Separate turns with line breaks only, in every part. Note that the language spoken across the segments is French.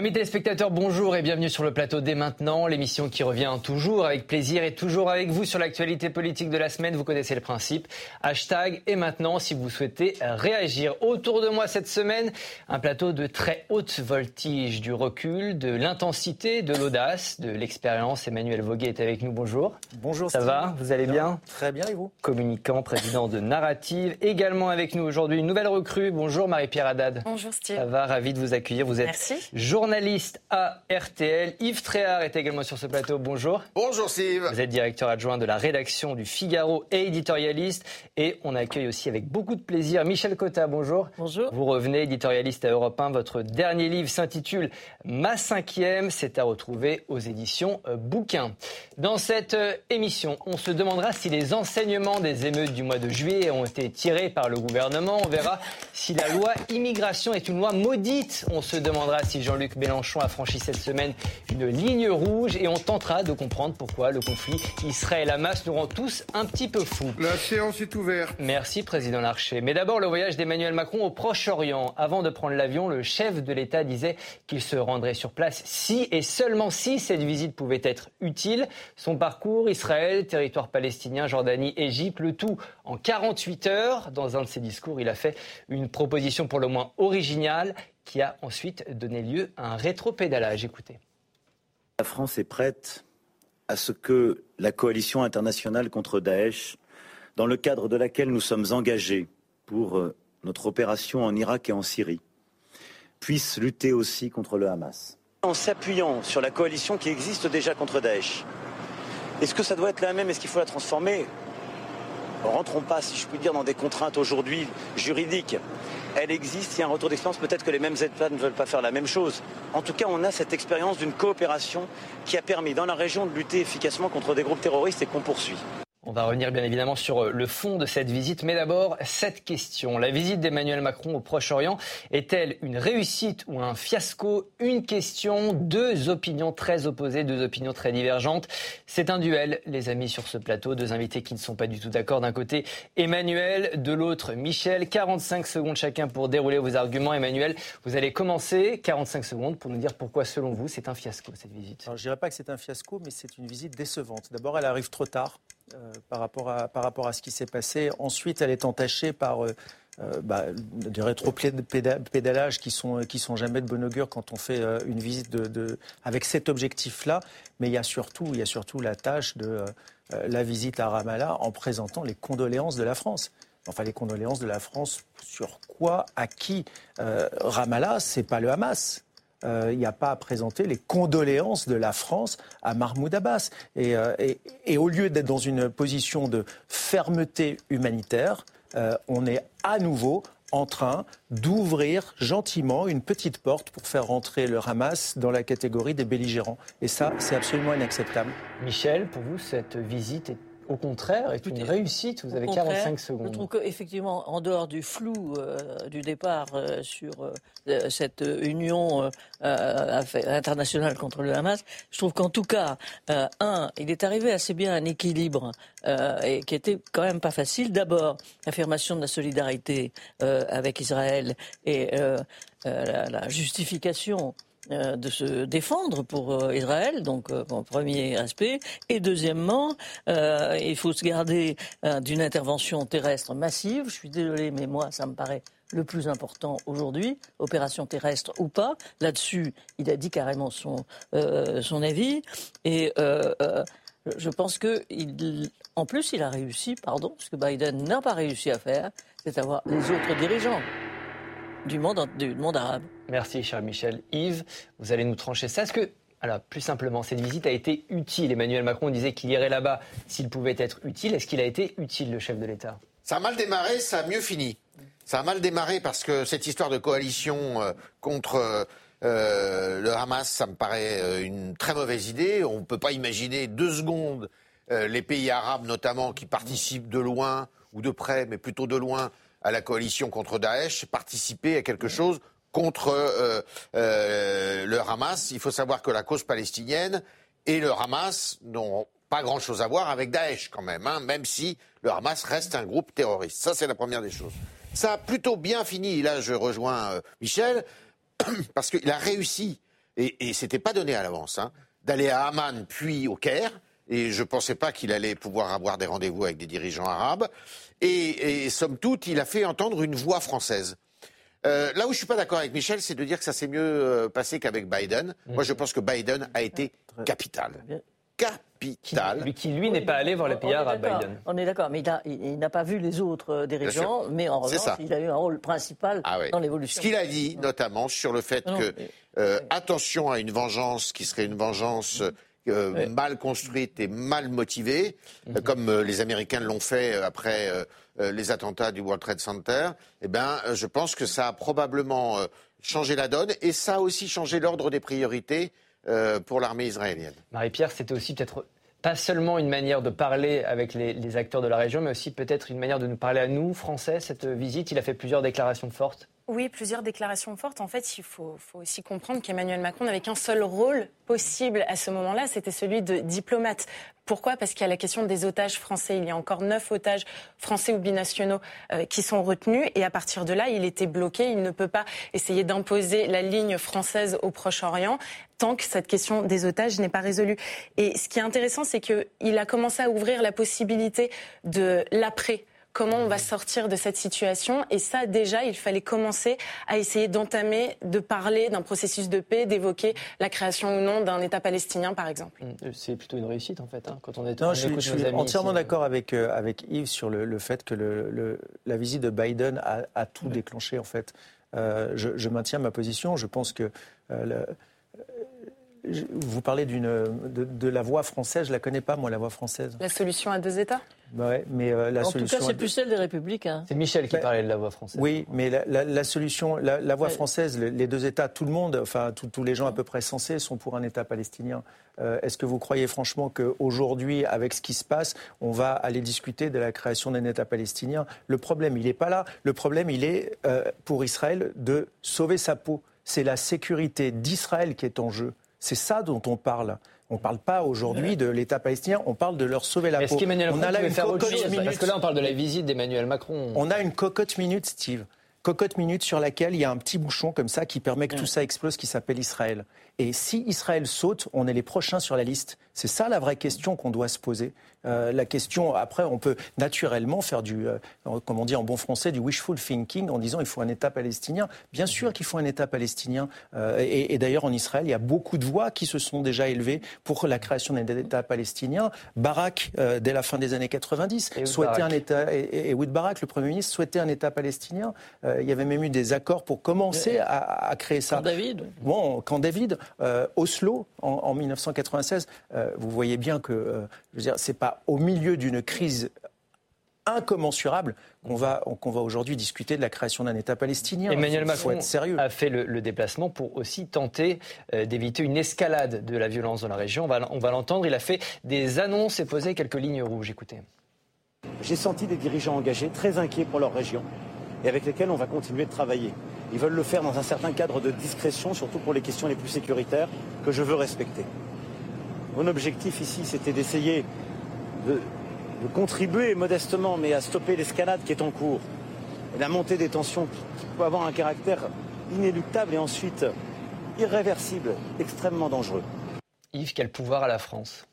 Amis téléspectateurs, bonjour et bienvenue sur le plateau dès maintenant, l'émission qui revient toujours avec plaisir et toujours avec vous sur l'actualité politique de la semaine. Vous connaissez le principe. Hashtag et maintenant si vous souhaitez réagir. Autour de moi cette semaine, un plateau de très haute voltige, du recul, de l'intensité, de l'audace, de l'expérience. Emmanuel Voguet est avec nous. Bonjour.
Bonjour.
Ça va Vous allez bien
Très bien et vous?
Communicant, président de Narrative. Également avec nous aujourd'hui une nouvelle recrue. Bonjour Marie-Pierre Haddad.
Bonjour Steve.
Ça va, ravi de vous accueillir. Vous êtes
Merci
journaliste à RTL. Yves Tréhard est également sur ce plateau. Bonjour.
Bonjour Steve.
Vous êtes directeur adjoint de la rédaction du Figaro et éditorialiste. Et on accueille aussi avec beaucoup de plaisir Michel Cotta. Bonjour.
Bonjour.
Vous revenez éditorialiste à Europe 1. Votre dernier livre s'intitule Ma cinquième. C'est à retrouver aux éditions euh, Bouquin. Dans cette euh, émission, on se demandera si les enseignements des émeutes du mois de juillet ont été tirés par le gouvernement. On verra si la loi immigration est une loi maudite. On se demandera si Jean-Luc Mélenchon a franchi cette semaine une ligne rouge et on tentera de comprendre pourquoi le conflit Israël-Hamas nous rend tous un petit peu fous.
La séance est ouverte.
Merci, Président Larcher. Mais d'abord, le voyage d'Emmanuel Macron au Proche-Orient. Avant de prendre l'avion, le chef de l'État disait qu'il se rendrait sur place si et seulement si cette visite pouvait être utile. Son parcours, Israël, territoire palestinien, Jordanie, Égypte, le tout en 48 heures. Dans un de ses discours, il a fait une proposition pour le moins originale qui a ensuite donné lieu à un rétropédalage. Écoutez.
La France est prête à ce que la coalition internationale contre Daesh, dans le cadre de laquelle nous sommes engagés pour euh, notre opération en Irak et en Syrie, puisse lutter aussi contre le Hamas. En s'appuyant sur la coalition qui existe déjà contre Daesh, est-ce que ça doit être la même? Est-ce qu'il faut la transformer Rentrons pas, si je puis dire, dans des contraintes aujourd'hui juridiques. Elle existe, il y a un retour d'expérience, peut-être que les mêmes États ne veulent pas faire la même chose. En tout cas, on a cette expérience d'une coopération qui a permis dans la région de lutter efficacement contre des groupes terroristes et qu'on poursuit.
On va revenir bien évidemment sur euh, le fond de cette visite, mais d'abord cette question. La visite d'Emmanuel Macron au Proche-Orient est-elle une réussite ou un fiasco? Une question, deux opinions très opposées, deux opinions très divergentes. C'est un duel, les amis, sur ce plateau. Deux invités qui ne sont pas du tout d'accord. D'un côté, Emmanuel, de l'autre, Michel. 45 secondes chacun pour dérouler vos arguments. Emmanuel, vous allez commencer 45 secondes pour nous dire pourquoi, selon vous, c'est un fiasco cette visite.
Alors, je dirais pas que c'est un fiasco, mais c'est une visite décevante. D'abord, elle arrive trop tard. Euh, par, rapport à, par rapport à ce qui s'est passé. Ensuite, elle est entachée par euh, euh, bah, des rétro-pédalages qui sont, qui sont jamais de bon augure quand on fait euh, une visite de, avec cet objectif-là. Mais il y a surtout, il y a surtout la tâche de euh, la visite à Ramallah en présentant les condoléances de la France. Enfin, les condoléances de la France sur quoi, à qui Ramallah, c'est pas le Hamas il euh, n'y a pas à présenter les condoléances de la France à Mahmoud Abbas. Et, euh, au lieu d'être dans une position de fermeté humanitaire, euh, on est à nouveau en train d'ouvrir gentiment une petite porte pour faire rentrer le Hamas dans la catégorie des belligérants. Et ça, c'est absolument inacceptable.
Michel, pour vous, cette visite est au contraire, est une réussite. Vous avez 45 secondes.
Je trouve qu'effectivement, en dehors du flou euh, du départ euh, sur euh, cette union internationale contre le Hamas, je trouve qu'en tout cas, un, il est arrivé assez bien à un équilibre et qui était quand même pas facile. D'abord, l'affirmation de la solidarité avec Israël et la, la justification euh, de se défendre pour euh, Israël, donc euh, premier aspect. Et deuxièmement, il faut se garder d'une intervention terrestre massive. Je suis désolé, mais moi, ça me paraît le plus important aujourd'hui, opération terrestre ou pas. Là-dessus, il a dit carrément son, son avis. Et je pense que, il, en plus, il a réussi, pardon, ce que Biden n'a pas réussi à faire, c'est avoir les autres dirigeants du monde, du monde arabe.
Merci, cher Michel. Yves, vous allez nous trancher ça. Est-ce que, alors, plus simplement, cette visite a été utile? Emmanuel Macron disait qu'il irait là-bas s'il pouvait être utile. Est-ce qu'il a été utile, le chef de l'État?
Ça a mal démarré, ça a mieux fini. Ça a mal démarré parce que cette histoire de coalition euh, contre euh, euh, le Hamas, ça me paraît une très mauvaise idée. On ne peut pas imaginer deux secondes les pays arabes, notamment, qui participent de loin ou de près, mais plutôt de loin, à la coalition contre Daesh, participer à quelque chose contre euh, euh, le Hamas. Il faut savoir que la cause palestinienne et le Hamas n'ont pas grand-chose à voir avec Daesh quand même, hein, même si le Hamas reste un groupe terroriste. Ça, c'est la première des choses. Ça a plutôt bien fini, là je rejoins euh, Michel, parce qu'il a réussi. et, et c'était pas donné à l'avance, hein, d'aller à Amman puis au Caire. Et je ne pensais pas qu'il allait pouvoir avoir des rendez-vous avec des dirigeants arabes. Et, et, somme toute, il a fait entendre une voix française. Euh, là où je suis pas d'accord avec Michel, c'est de dire que ça s'est mieux euh, passé qu'avec Biden. Moi, je pense que Biden a été capital. Capital.
Lui qui, lui, n'est pas allé voir les pays
d'accord,
Biden.
On est d'accord, mais il a- il il n'a pas vu les autres euh, dirigeants, mais en revanche,
ça.
il a eu un rôle principal
Ah oui.
dans
Ce
l'évolution.
qu'il a dit, notamment, sur le fait
Non,
que
mais-
euh, attention à une vengeance qui serait une vengeance euh,
Ouais.
mal construite et mal motivée, euh, comme euh, les Américains l'ont fait après euh, les attentats du World Trade Center. Eh ben, je pense que ça a probablement changé la donne et ça a aussi changé l'ordre des priorités pour l'armée israélienne.
Marie-Pierre, c'était aussi peut-être pas seulement une manière de parler avec les, les acteurs de la région, mais aussi peut-être une manière de nous parler à nous, Français, cette visite. Il a fait plusieurs déclarations fortes.
Oui, plusieurs déclarations fortes. En fait, il faut, aussi comprendre qu'Emmanuel Macron n'avait qu'un seul rôle possible à ce moment-là, c'était celui de diplomate. Pourquoi? Parce qu'il y a la question des otages français. Il y a encore neuf otages français ou binationaux euh, qui sont retenus. Et à partir de là, il était bloqué. Il ne peut pas essayer d'imposer la ligne française au Proche-Orient tant que cette question des otages n'est pas résolue. Et ce qui est intéressant, c'est qu'il a commencé à ouvrir la possibilité de l'après comment on va sortir de cette situation. Et ça, déjà, il fallait commencer à essayer d'entamer, de parler d'un processus de paix, d'évoquer la création ou non d'un État palestinien, par exemple.
Euh, C'est plutôt une réussite, en fait, hein, quand on est
Non,
on
je suis,
écoute
je
nos
suis
amis
entièrement d'accord avec, euh, avec Yves sur le, le fait que le, le- la visite de Biden a, a tout déclenché, en fait. Euh, je, je maintiens ma position. Je pense que euh, le- je- vous parlez d'une de, de la voix française. Je la connais pas, moi, la voix française.
La solution à deux États?
Ouais, mais euh, la
en tout cas, c'est plus celle des Républicains.
C'est Michel qui
Ben,
parlait de la voix française.
Oui, mais la, la- la solution, la, la voie
Ouais.
française, le- les deux États, tout le monde, enfin tous- tous les gens à peu près sensés sont pour un État palestinien. Euh, Est-ce que vous croyez franchement qu'aujourd'hui, avec ce qui se passe, on va aller discuter de la création d'un État palestinien? Le problème, il n'est pas là. Le problème, il est euh, pour Israël de sauver sa peau. C'est la sécurité d'Israël qui est en jeu. C'est ça dont on parle. On ne parle pas aujourd'hui de l'État palestinien, on parle de leur sauver la
Est-ce
peau.
qu'Emmanuel
on a là une
faire autre
cocotte
chose
minute.
Parce que là, on parle de la visite d'Emmanuel Macron.
On a une cocotte minute, Steve. Cocotte minute sur laquelle il y a un petit bouchon comme ça qui permet que tout ça explose, qui s'appelle Israël. Et si Israël saute, on est les prochains sur la liste. C'est ça la vraie question qu'on doit se poser. Euh, la question, après, on peut naturellement faire du, euh, comme on dit en bon français, du wishful thinking en disant il faut un État palestinien. Bien sûr qu'il faut un État palestinien. Euh, et et d'ailleurs, en Israël, il y a beaucoup de voix qui se sont déjà élevées pour la création d'un État palestinien. Barak, euh, dès la fin des années 90,
Et
souhaitait
Barak.
un État, et, et Ehud Barak, le Premier ministre, souhaitait un État palestinien. Il y avait même eu des accords pour commencer à, à créer ça.
David.
Bon, quand David, euh, Oslo, en, en 1996, euh, vous voyez bien que, euh, je veux dire, c'est pas au milieu d'une crise incommensurable qu'on va, qu'on va aujourd'hui discuter de la création d'un État palestinien.
Emmanuel
Il faut
Macron
être sérieux.
a fait le, le déplacement pour aussi tenter euh, d'éviter une escalade de la violence dans la région. On va, on va l'entendre. Il a fait des annonces et posé quelques lignes rouges. Écoutez.
J'ai senti des dirigeants engagés, très inquiets pour leur région, et avec lesquels on va continuer de travailler. Ils veulent le faire dans un certain cadre de discrétion, surtout pour les questions les plus sécuritaires, que je veux respecter. Mon objectif ici, c'était d'essayer de, contribuer modestement, mais à stopper l'escalade qui est en cours, et la montée des tensions qui qui peut avoir un caractère inéluctable et ensuite irréversible, extrêmement dangereux.
Yves, quel pouvoir à la France?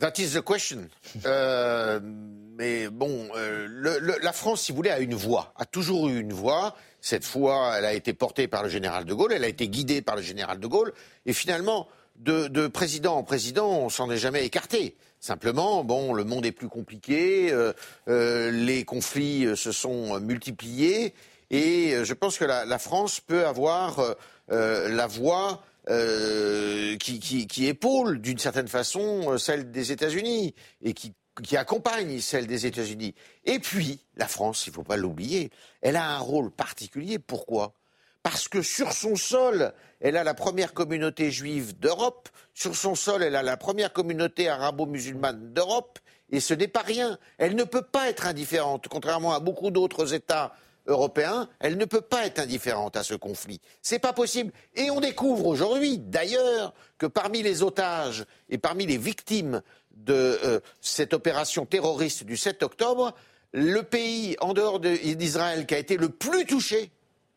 That is the question. Euh, mais bon, euh, le- le- la France, si vous voulez, a une voix, a toujours eu une voix. Cette fois, elle a été portée par le général de Gaulle, elle a été guidée par le général de Gaulle. Et finalement, de, de président en président, on s'en est jamais écarté. Simplement, bon, le monde est plus compliqué, euh, euh, les conflits euh, se sont multipliés, et euh, je pense que la, la France peut avoir la voix euh, qui, qui, qui épaule d'une certaine façon euh, celle des États-Unis et qui, qui accompagne celle des États-Unis. Et puis, la France, il ne faut pas l'oublier, elle a un rôle particulier. Pourquoi? Parce que sur son sol, elle a la première communauté juive d'Europe, sur son sol, elle a la première communauté arabo-musulmane d'Europe, et ce n'est pas rien. Elle ne peut pas être indifférente, contrairement à beaucoup d'autres États européens, elle ne peut pas être indifférente à ce conflit. C'est pas possible. Et on découvre aujourd'hui, d'ailleurs, que parmi les otages et parmi les victimes de euh, cette opération terroriste du 7 octobre, le pays en dehors de- d'Israël qui a été le plus touché,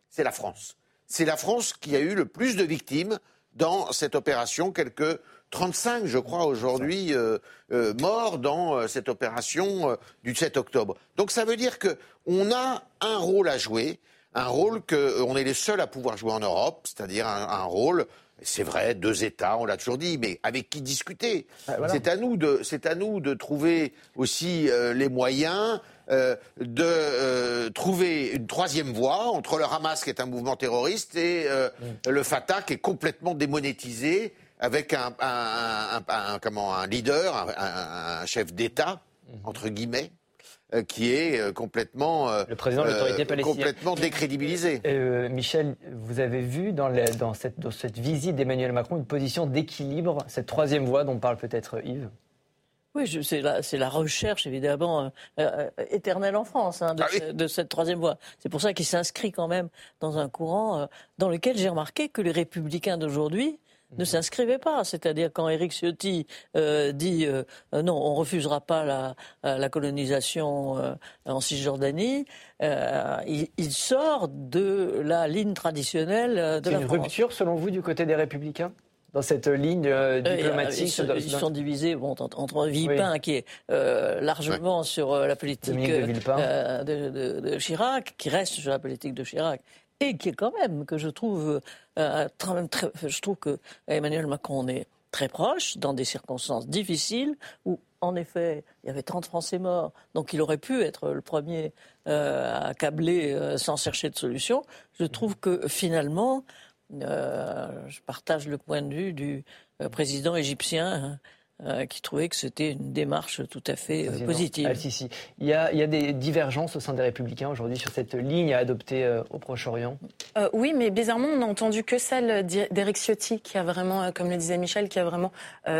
c'est la France. c'est la France qui a eu le plus de victimes dans cette opération, quelques 35, je crois, aujourd'hui euh, euh, morts dans euh, cette opération du 7 octobre. Donc ça veut dire qu'on a un rôle à jouer, un rôle qu'on est les seuls à pouvoir jouer en Europe, c'est-à-dire un, rôle c'est vrai, deux États, on l'a toujours dit, mais avec qui discuter? Ah, C'est à nous de, c'est à nous de trouver aussi les moyens de trouver une troisième voie entre le Hamas, qui est un mouvement terroriste, et mm. le Fatah, qui est complètement démonétisé avec un, comment, un leader, un, chef d'État, mhm. entre guillemets, euh, qui est euh, complètement,
euh, le président de l'autorité palestinienne.
complètement décrédibilisé.
Michel, vous avez vu dans, dans, cette, dans cette, visite d'Emmanuel Macron une position d'équilibre, cette troisième voie dont parle peut-être Yves?
Oui, c'est la, la, recherche, évidemment, éternelle en France hein, de, ah de, cette troisième voie. C'est pour ça qu'il s'inscrit quand même dans un courant dans lequel j'ai remarqué que les républicains d'aujourd'hui ne s'inscrivait pas. C'est-à-dire quand Éric Ciotti euh, dit euh, non, on refusera pas la, la colonisation euh, en Cisjordanie, il, il, sort de la ligne traditionnelle de la
une rupture, selon vous, du côté des Républicains dans cette ligne diplomatique
ils, sont, divisés bon, entre Villepin, qui est largement sur la politique de, de, de, Chirac, qui reste sur la politique de Chirac, et qui est quand même, que je trouve, euh, très, je trouve que Emmanuel Macron est très proche, dans des circonstances difficiles, où en effet, il y avait 30 Français morts, donc il aurait pu être le premier euh, câbler euh, sans chercher de solution. Je trouve que finalement, je partage le point de vue du président égyptien. Euh, qui trouvait que c'était une démarche tout à fait euh, positive.
Ah, si, si. Il, y a, il, y a, des divergences au sein des Républicains aujourd'hui sur cette ligne à adopter euh, au Proche-Orient
Oui, mais bizarrement, on n'a entendu que celle d'Éric Ciotti, qui a vraiment, comme le disait Michel, qui a vraiment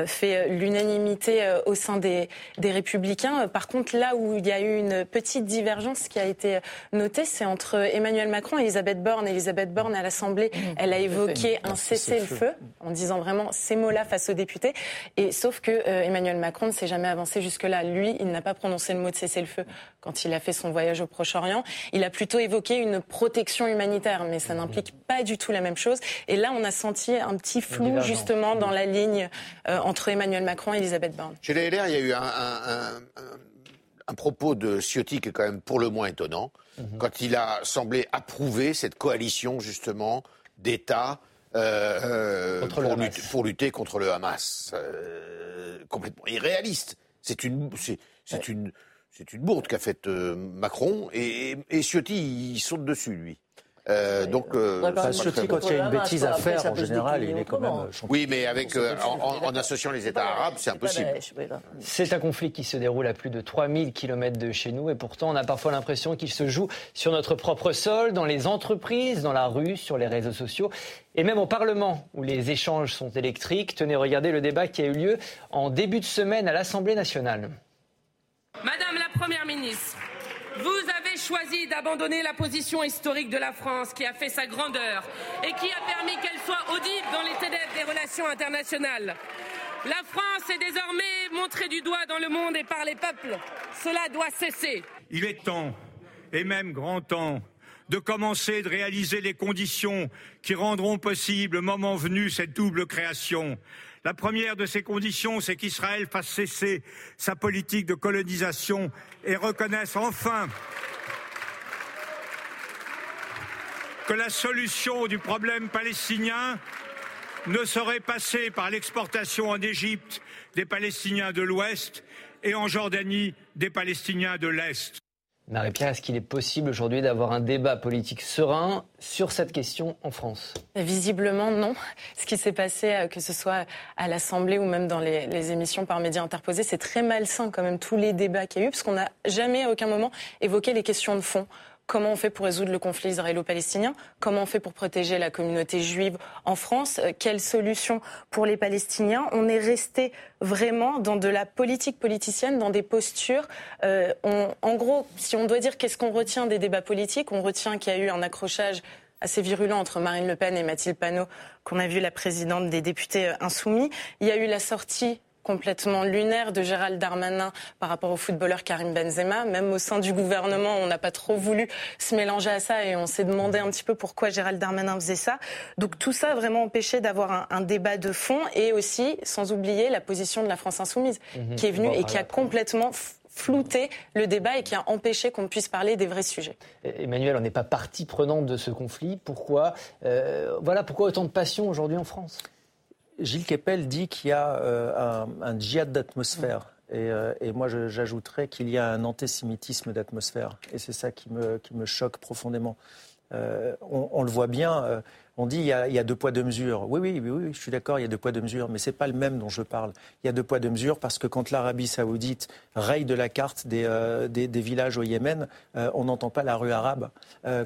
fait l'unanimité au sein des, des, Républicains. Par contre, là où il y a eu une petite divergence qui a été notée, c'est entre Emmanuel Macron et Elisabeth Borne. Elisabeth Borne, à l'Assemblée, mmh. elle a évoqué un cessez-le-feu, en disant vraiment ces mots-là face aux députés. Et sauf que euh, Emmanuel Macron ne s'est jamais avancé jusque-là. Lui, il n'a pas prononcé le mot de cessez-le-feu quand il a fait son voyage au Proche-Orient. Il a plutôt évoqué une protection humanitaire, mais ça n'implique pas du tout la même chose. Et là, on a senti un petit flou justement dans la ligne euh, entre Emmanuel Macron et Elisabeth Borne.
Chez les LR, il y a eu un, propos de Ciotti qui est quand même pour le moins étonnant, mhm. quand il a semblé approuver cette coalition justement d'États euh, pour, lutter, contre le Hamas complètement irréaliste. C'est une, c'est, une, c'est une bourde qu'a faite euh, Macron et, et Ciotti, il saute dessus, lui.
Euh, donc, euh, Ciotti, quand il y a une bêtise à faire, en général, il est quand même
Oui, mais avec, euh, en, associant les États arabes, c'est impossible.
C'est un conflit qui se déroule à plus de 3000 km de chez nous et pourtant on a parfois l'impression qu'il se joue sur notre propre sol, dans les entreprises, dans la rue, sur les réseaux sociaux et même au Parlement où les échanges sont électriques. Tenez, regardez le débat qui a eu lieu en début de semaine à l'Assemblée nationale.
Madame la Première ministre, vous avez choisi d'abandonner la position historique de la France qui a fait sa grandeur et qui a permis qu'elle soit audible dans les ténèbres des relations internationales. La France est désormais montrée du doigt dans le monde et par les peuples. Cela doit cesser.
Il est temps, et même grand temps, de commencer de réaliser les conditions qui rendront possible, moment venu, cette double création la première de ces conditions, c'est qu'Israël fasse cesser sa politique de colonisation et reconnaisse enfin que la solution du problème palestinien ne saurait passer par l'exportation en Égypte des Palestiniens de l'Ouest et en Jordanie des Palestiniens de l'Est.
Marie-Pierre, est-ce qu'il est possible aujourd'hui d'avoir un débat politique serein sur cette question en France?
Visiblement, non. Ce qui s'est passé, euh, que ce soit à l'Assemblée ou même dans les, les, émissions par médias interposés, c'est très malsain quand même tous les débats qu'il y a eu, parce qu'on n'a jamais à aucun moment évoqué les questions de fond. Comment on fait pour résoudre le conflit israélo-palestinien Comment on fait pour protéger la communauté juive en France euh, Quelle solution pour les Palestiniens On est resté vraiment dans de la politique politicienne, dans des postures. Euh, en gros, si on doit dire qu'est-ce qu'on retient des débats politiques, on retient qu'il y a eu un accrochage assez virulent entre Marine Le Pen et Mathilde Panot, qu'on a vu la présidente des députés euh, insoumis. Il y a eu la sortie complètement lunaire de Gérald Darmanin par rapport au footballeur Karim Benzema. Même au sein du gouvernement, on n'a pas trop voulu se mélanger à ça et on s'est demandé un petit peu pourquoi Gérald Darmanin faisait ça. Donc tout ça a vraiment empêché d'avoir un, un débat de fond et aussi, sans oublier, la position de la France insoumise
Mhm.
qui est venue
Bon,
et qui a complètement flouté le débat et qui a empêché qu'on puisse parler des vrais sujets.
Emmanuel, on n'est pas partie prenante de ce conflit. Pourquoi euh, Voilà, pourquoi autant de passion aujourd'hui en France?
Gilles Kepel dit qu'il y a euh, un, un djihad d'atmosphère. Et, euh, et moi, j'ajouterais qu'il y a un antisémitisme d'atmosphère. Et c'est ça qui me, qui me choque profondément. Euh, on, on le voit bien. on dit il y, a, il y a deux poids deux mesures. Oui, oui, oui, oui, je suis d'accord, il y a deux poids deux mesures, mais c'est pas le même dont je parle. Il y a deux poids deux mesures parce que quand l'Arabie Saoudite raye de la carte des, euh, des, des villages au Yémen, euh, on n'entend pas la rue arabe.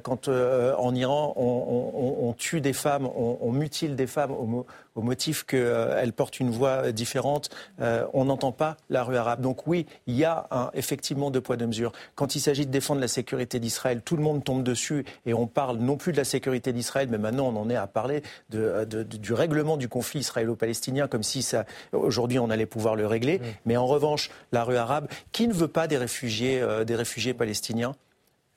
Quand en Iran on, on- on- on tue des femmes, on, mutile des femmes au, au motif qu'elles portent une voix différente, euh, on n'entend pas la rue arabe. Donc oui, il y a un, effectivement deux poids deux mesures. Quand il s'agit de défendre la sécurité d'Israël, tout le monde tombe dessus et on parle non plus de la sécurité d'Israël, mais maintenant on en est à parler de, de- de- du règlement du conflit israélo-palestinien, comme si ça aujourd'hui on allait pouvoir le régler. Mais en revanche, la rue arabe, qui ne veut pas des réfugiés, euh, des réfugiés palestiniens?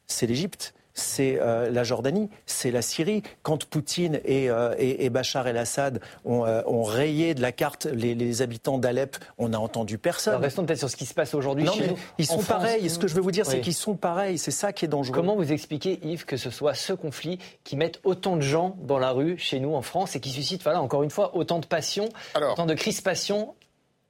C'est l'Égypte. C'est euh, la Jordanie, c'est la Syrie. Quand Poutine et, euh, et- et Bachar el-Assad ont, euh, ont rayé de la carte les, les habitants d'Alep, on n'a entendu personne.
Alors, Restons peut-être sur ce qui se passe aujourd'hui
non,
chez
mais
nous.
ils sont
France.
pareils. Et ce que je veux vous dire, c'est qu'ils sont pareils. C'est ça qui est dangereux.
Comment vous expliquez, Yves, que ce soit ce conflit qui mette autant de gens dans la rue chez nous en France et qui suscite, voilà, encore une fois, autant de passion,
Alors.
autant de crispation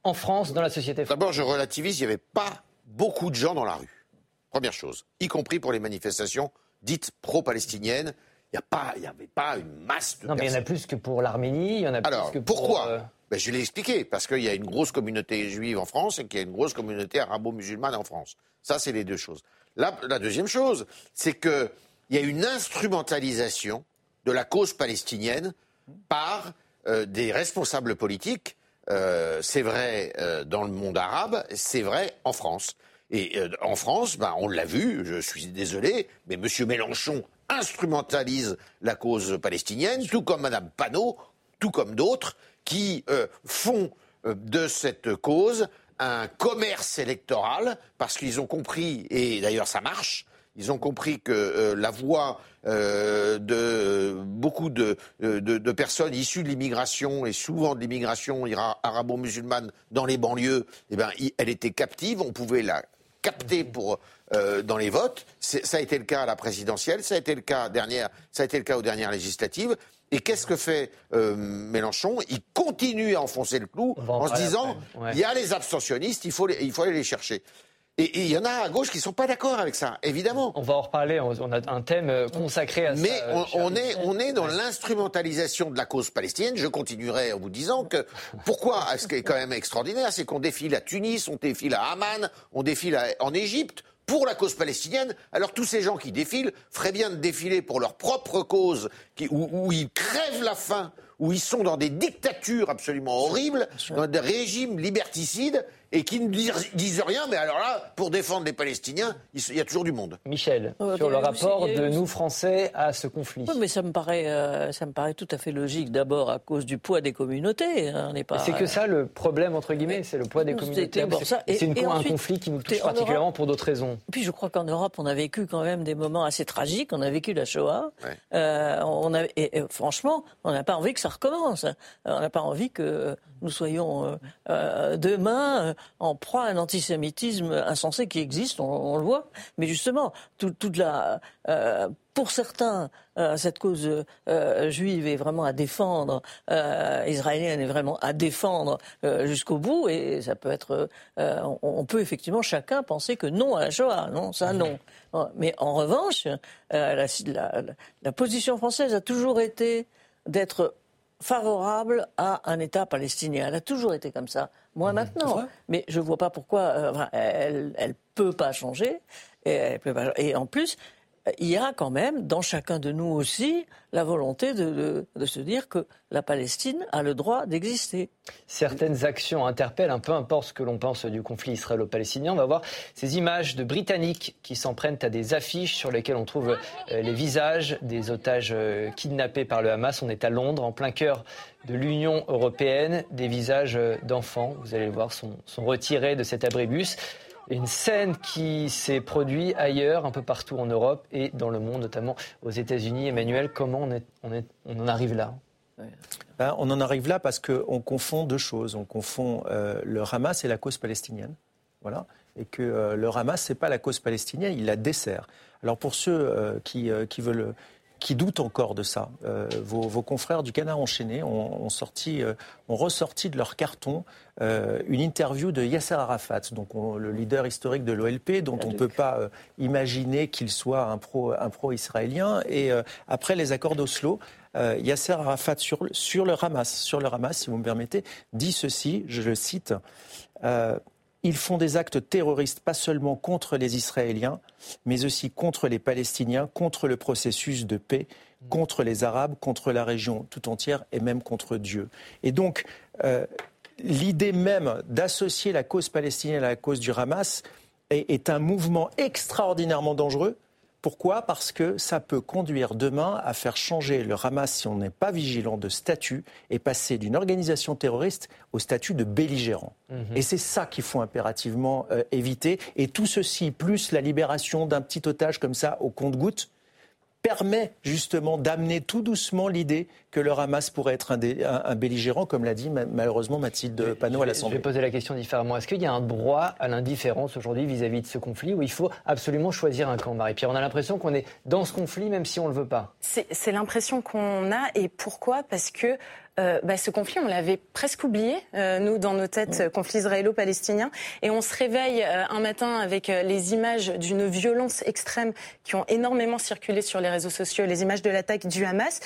en France, dans la société française?
D'abord, je relativise, il n'y avait pas beaucoup de gens dans la rue. Première chose, y compris pour les manifestations dites pro-palestiniennes. Il n'y avait pas une masse de
Non, mais il y en a plus que pour l'Arménie, il y en a
Alors,
plus que pour.
pourquoi
euh,
Ben, Je l'ai expliqué, parce qu'il y a une grosse communauté juive en France et qu'il y a une grosse communauté arabo-musulmane en France. Ça, c'est les deux choses. La, la deuxième chose, c'est qu'il y a une instrumentalisation de la cause palestinienne par euh, des responsables politiques. Euh, c'est vrai dans le monde arabe, c'est vrai en France. Et euh, en France, ben, on l'a vu, je suis désolé, mais M. Mélenchon instrumentalise la cause palestinienne, tout comme Mme Panot, tout comme d'autres, qui euh, font euh, de cette cause un commerce électoral, parce qu'ils ont compris, et d'ailleurs ça marche, ils ont compris que la voix de beaucoup de, personnes issues de l'immigration et souvent de l'immigration arabo-musulmane dans les banlieues, eh ben, elle était captive, on pouvait la capter pour euh, dans les votes. Ça a été le cas à la présidentielle, ça a été le cas dernière, ça a été le cas aux dernières législatives. Et qu'est-ce que fait euh, Mélenchon? Il continue à enfoncer le clou
en
en se disant
ouais.
il y a les abstentionnistes, il faut, les- il faut aller les chercher. Et il y en a à gauche qui ne sont pas d'accord avec ça, évidemment.
On va en reparler, on a un thème euh, consacré à
Mais
ça. euh,
on,
cher
on est,
Michel.
on est dans l'instrumentalisation de la cause palestinienne. Je continuerai en vous disant que pourquoi Ce qui est quand même extraordinaire, c'est qu'on défile à Tunis, on défile à Amman, on défile à- en Égypte pour la cause palestinienne. Alors tous ces gens qui défilent feraient bien de défiler pour leur propre cause, qui, où, où ils crèvent la faim, où ils sont dans des dictatures absolument horribles, dans des régimes liberticides, et qui ne disent, disent rien. Mais alors là, pour défendre les Palestiniens, il y a toujours du monde.
Michel,
Ouais,
sur le rapport de
aussi-
nous Français à ce conflit.
Oui, mais ça me paraît, euh, ça me paraît tout à fait logique. D'abord à cause du poids des communautés. hein, on n'est pas.
C'est que ça le problème entre guillemets, c'est le poids des communautés.
d'abord
C'est une-
et
un
ensuite,
conflit qui nous touche particulièrement
Europe-
pour d'autres raisons.
Puis je crois qu'en Europe, on a vécu quand même des moments assez tragiques. On a vécu la Shoah.
Ouais.
Euh, on a, et, et franchement, on n'a pas envie que ça recommence. On n'a pas envie que nous soyons euh, euh, demain euh, en proie à un antisémitisme insensé qui existe, on, on le voit. Mais justement, tout- toute la, pour certains, euh, cette cause euh, juive est vraiment à défendre, euh, israélienne est vraiment à défendre jusqu'au bout, et ça peut être, on, on peut effectivement chacun penser que non à la Shoah, non, ça non. Mais en revanche, la, la- la position française a toujours été d'être favorable à un État palestinien. Elle a toujours été comme ça. Moi maintenant, mais je vois pas pourquoi. euh, elle, elle peut pas changer. Et, elle peut pas- et en plus, il y a quand même dans chacun de nous aussi la volonté de, se dire que la Palestine a le droit d'exister.
Certaines actions interpellent, peu importe ce que l'on pense du conflit israélo-palestinien. On va voir ces images de Britanniques qui s'en prennent à des affiches sur lesquelles on trouve euh, les visages des otages euh, kidnappés par le Hamas. On est à Londres, en plein cœur de l'Union européenne. Des visages euh, d'enfants, vous allez le voir, sont, sont retirés de cet abribus une scène qui s'est produite ailleurs, un peu partout en Europe et dans le monde, notamment aux États-Unis. Emmanuel, comment on, en arrive là?
Ben, On en arrive là parce qu'on confond deux choses. On confond euh, le Hamas et la cause palestinienne. Voilà. Et que euh, le Hamas, ce n'est pas la cause palestinienne, il la dessert. Alors pour ceux euh, qui, qui veulent qui doutent encore de ça. Euh, vos, confrères du Canard enchaîné ont, sorti, euh, ont ressorti de leur carton euh, une interview de Yasser Arafat, donc le leader historique de l'OLP, dont on ne peut pas imaginer qu'il soit un pro, un pro israélien. Et après les accords d'Oslo, Yasser Arafat sur, sur le Hamas, sur le Hamas, si vous me permettez, dit ceci, je le cite. Ils font des actes terroristes pas seulement contre les Israéliens, mais aussi contre les Palestiniens, contre le processus de paix, contre les Arabes, contre la région tout entière et même contre Dieu. Et donc, euh, l'idée même d'associer la cause palestinienne à la cause du Hamas est un mouvement extraordinairement dangereux pourquoi? Parce que ça peut conduire demain à faire changer le Hamas, si on n'est pas vigilant, de statut et passer d'une organisation terroriste au statut de belligérant. Mhm. Et c'est ça qu'il faut impérativement euh, éviter. Et tout ceci, plus la libération d'un petit otage comme ça au compte-gouttes, permet justement d'amener tout doucement l'idée que le Hamas pourrait être un, belligérant, comme l'a dit malheureusement Mathilde Panot à l'Assemblée.
Je vais poser la question différemment. Est-ce qu'il y a un droit à l'indifférence aujourd'hui vis-à-vis de ce conflit où il faut absolument choisir un camp, Marie-Pierre? On a l'impression qu'on est dans ce conflit même si on ne le veut pas.
C'est l'impression qu'on a et pourquoi? Parce que euh, bah, ce conflit, on l'avait presque oublié, euh, nous, dans nos têtes, euh, conflit israélo-palestinien. Et on se réveille un matin avec les images d'une violence extrême qui ont énormément circulé sur les réseaux sociaux, les images de l'attaque du Hamas.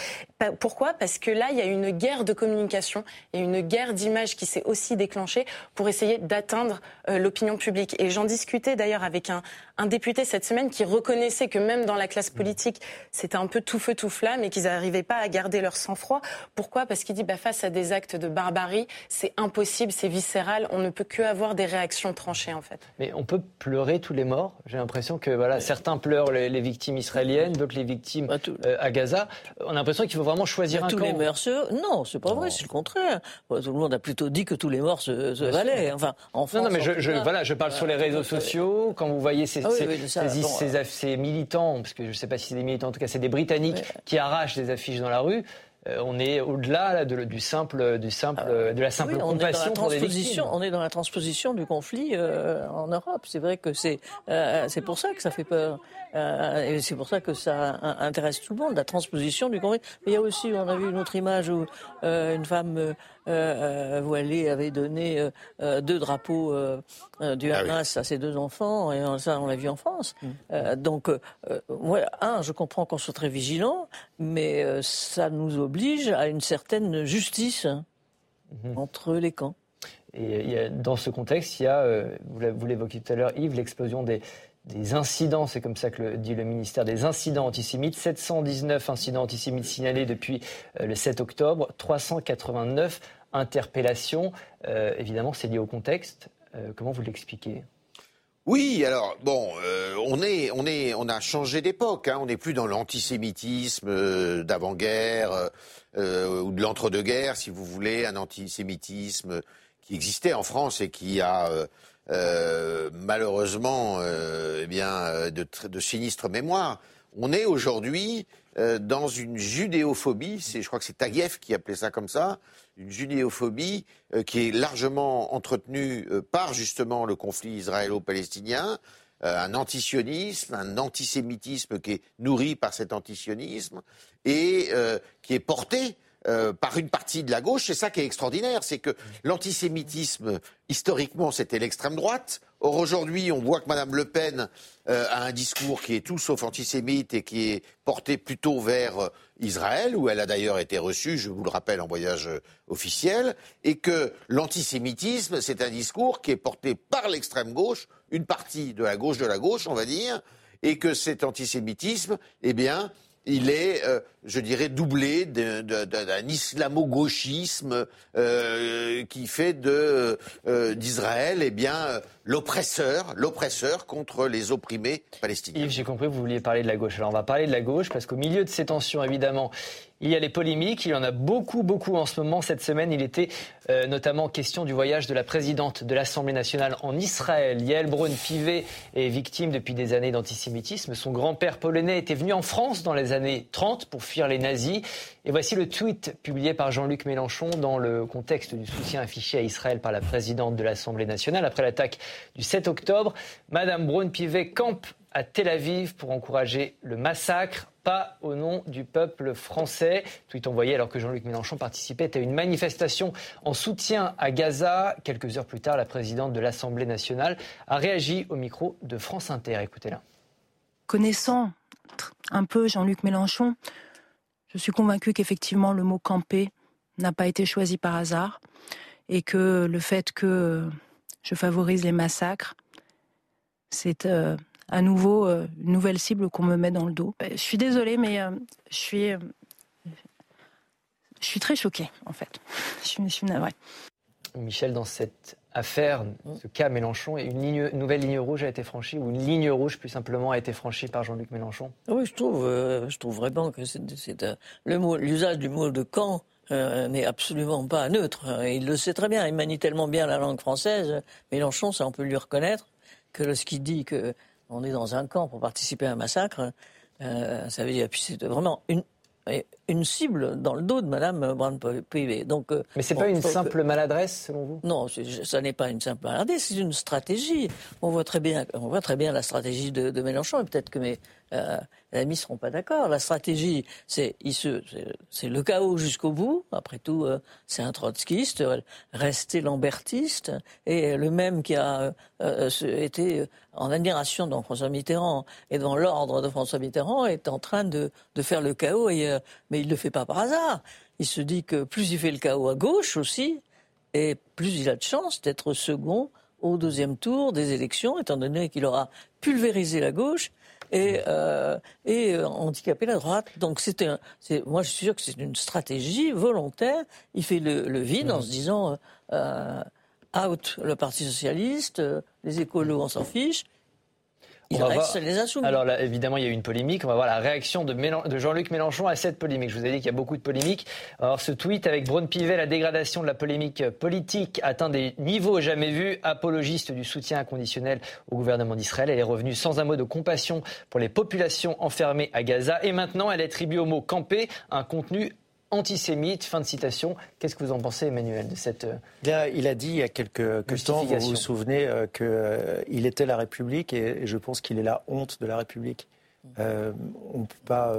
Pourquoi? Parce que là, il y a une guerre de communication et une guerre d'images qui s'est aussi déclenchée pour essayer d'atteindre l'opinion publique. Et j'en discutais d'ailleurs avec un, un député cette semaine qui reconnaissait que même dans la classe politique, c'était un peu tout feu tout flamme et qu'ils n'arrivaient pas à garder leur sang-froid. Pourquoi? Parce qu'il dit bah, face à des actes de barbarie, c'est impossible, c'est viscéral, on ne peut que avoir des réactions tranchées en fait.
Mais on peut pleurer tous les morts. J'ai l'impression que voilà, certains pleurent les, victimes israéliennes, d'autres les victimes euh, à Gaza. On a l'impression qu'il faut vraiment choisir
bah,
un
tous
camp.
les morts, non, c'est pas vrai, c'est le contraire. tout le monde a plutôt dit que tous les morts se, valaient. Enfin, en France,
non, non, mais je, voilà, je parle sur les réseaux sociaux. Quand vous voyez ces, ah ces, militants, parce que je ne sais pas si c'est des militants, en tout cas c'est des Britanniques qui arrachent des affiches dans la rue. Euh, on est au-delà de, du simple, du simple, ah. de la simple compassion pour les victimes.
On est dans la transposition du conflit euh, en Europe. C'est vrai que c'est euh, c'est pour ça que ça fait peur. Et c'est pour ça que ça intéresse tout le monde, la transposition du conflit. Mais il y a aussi, on a vu une autre image où une femme euh, voilée avait donné deux drapeaux du ah Hamas à ses deux enfants, et ça on l'a vu en France. Mm. donc, voilà, un, je comprends qu'on soit très vigilant, mais ça nous oblige à une certaine justice mhm. entre les camps.
Et dans ce contexte, il y a, euh, vous l'évoquiez tout à l'heure, Yves, l'explosion des, incidents, c'est comme ça que le, dit le ministère, des incidents antisémites. 719 incidents antisémites signalés depuis euh, le 7 octobre, 389 interpellations. Euh, évidemment, c'est lié au contexte. comment vous l'expliquez?
Oui, alors bon, euh, on est, on est, on a changé d'époque. Hein, on n'est plus dans l'antisémitisme euh, d'avant-guerre euh, ou de l'entre-deux-guerres, si vous voulez, un antisémitisme qui existait en France et qui a malheureusement, eh bien, de, de sinistres mémoires. On est aujourd'hui dans une judéophobie. C'est, je crois que c'est Taguieff qui appelait ça comme ça une judéophobie euh, qui est largement entretenue euh, par justement le conflit israélo-palestinien, euh, un antisionisme, un antisémitisme qui est nourri par cet antisionisme et qui est porté par une partie de la gauche. C'est ça qui est extraordinaire, c'est que l'antisémitisme, historiquement, c'était l'extrême droite. Or, aujourd'hui, on voit que Mme Le Pen a un discours qui est tout sauf antisémite et qui est porté plutôt vers Israël, où elle a d'ailleurs été reçue, je vous le rappelle, en voyage euh, officiel, et que l'antisémitisme, c'est un discours qui est porté par l'extrême gauche, une partie de la gauche de la gauche, on va dire, et que cet antisémitisme, eh bien, il est, euh, je dirais, doublé d'un islamo-gauchisme euh, qui fait de euh, d'Israël, eh bien, l'oppresseur, l'oppresseur contre les opprimés palestiniens.
Yves, j'ai compris vous vouliez parler de la gauche. Alors on va parler de la gauche parce qu'au milieu de ces tensions, évidemment, il y a les polémiques, il y en a beaucoup, beaucoup en ce moment. Cette semaine, il était euh, notamment question du voyage de la présidente de l'Assemblée nationale en Israël. Yael Braun-Pivet est victime depuis des années d'antisémitisme. Son grand-père polonais était venu en France dans les années 30 pour fuir les nazis. Et voici le tweet publié par Jean-Luc Mélenchon dans le contexte du soutien affiché à Israël par la présidente de l'Assemblée nationale après l'attaque du 7 octobre. Madame Braun-Pivet campe à Tel Aviv pour encourager le massacre, pas au nom du peuple français. Tweet envoyé alors que Jean-Luc Mélenchon participait à une manifestation en soutien à Gaza. Quelques heures plus tard, la présidente de l'Assemblée nationale a réagi au micro de France Inter. Écoutez-la.
Connaissant un peu Jean-Luc Mélenchon, je suis convaincu qu'effectivement le mot camper n'a pas été choisi par hasard et que le fait que je favorise les massacres, c'est euh, à nouveau euh, une nouvelle cible qu'on me met dans le dos. Ben, je suis désolée, mais euh, je suis, euh, je suis très choquée, en fait. Je suis, je suis navrée.
Michel, dans cette affaire, ce cas Mélenchon, une, nouvelle ligne rouge a été franchie, ou une ligne rouge plus simplement a été franchie par Jean-Luc Mélenchon?
Oui, je trouve, je trouve vraiment que c'est, le l'usage du mot de camp n'est absolument pas neutre. Il le sait très bien, il manie tellement bien la langue française. Mélenchon, ça on peut lui reconnaître, que lorsqu'il dit que on est dans un camp pour participer à un massacre, euh, ça veut dire, puis c'est vraiment une, une cible dans le dos de Mme Brand pivet
Donc, euh, Mais c'est pas une simple maladresse, selon vous?
Non, ça n'est pas une simple maladresse, c'est une stratégie. On voit très bien, on voit très bien la stratégie de, de Mélenchon, et peut-être que mes, euh, les amis ne seront pas d'accord. La stratégie, c'est le chaos jusqu'au bout. Après tout, euh, c'est un trotskiste, resté lambertiste, et le même qui a euh, été en admiration devant François Mitterrand et devant l'ordre de François Mitterrand est en train de, faire le chaos, et, mais il ne le fait pas par hasard. Il se dit que plus il fait le chaos à gauche aussi, et plus il a de chance d'être second au deuxième tour des élections, étant donné qu'il aura pulvérisé la gauche et, euh, et euh, handicaper la droite. Donc c'était, moi je suis sûr que c'est une stratégie volontaire. Il fait le, vide en se disant euh, out le Parti socialiste, les écolos on s'en fiche, il reste les insoumis.
Alors là, évidemment, il y a eu une polémique. On va voir la réaction de, de Jean-Luc Mélenchon à cette polémique. Je vous ai dit qu'il y a beaucoup de polémiques. Alors ce tweet avec Braun Pivet, la dégradation de la polémique politique atteint des niveaux jamais vus. Apologiste du soutien inconditionnel au gouvernement d'Israël, elle est revenue sans un mot de compassion pour les populations enfermées à Gaza. Et maintenant, elle attribue au mot camper un contenu antisémite. Fin de citation. Qu'est-ce que vous en pensez, Emmanuel, de cette.
Euh, il a dit il y a quelques, temps, vous vous souvenez, euh, qu'il euh, était la République et, je pense qu'il est la honte de la République. on peut pas.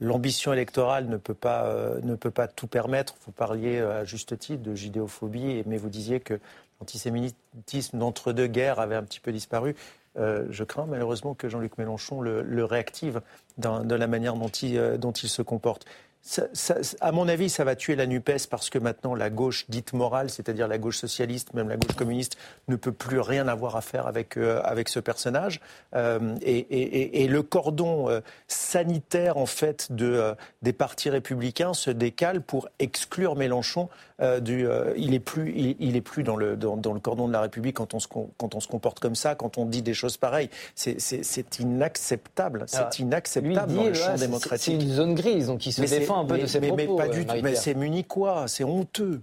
L'ambition électorale ne peut, pas, ne peut pas tout permettre. Vous parliez à juste titre de judéophobie, mais vous disiez que l'antisémitisme d'entre-deux guerres avait un petit peu disparu. je crains malheureusement que Jean-Luc Mélenchon le, réactive dans, la manière dont il, dont il se comporte à mon avis, ça va tuer la NUPES parce que maintenant la gauche dite morale, c'est-à-dire la gauche socialiste, même la gauche communiste, ne peut plus rien avoir à faire avec, euh, avec ce personnage. Euh, et, le cordon euh, sanitaire, en fait, de, des partis républicains se décale pour exclure Mélenchon du. il n'est plus, il, est plus dans, le, dans, le cordon de la République quand on, se, quand on se comporte comme ça, quand on dit des choses pareilles. C'est inacceptable. C'est inacceptable dans le champ démocratique.
C'est une zone grise, donc il se défend un peu de ses
mais, pas du euh, tout. Mais c'est muni quoi C'est honteux.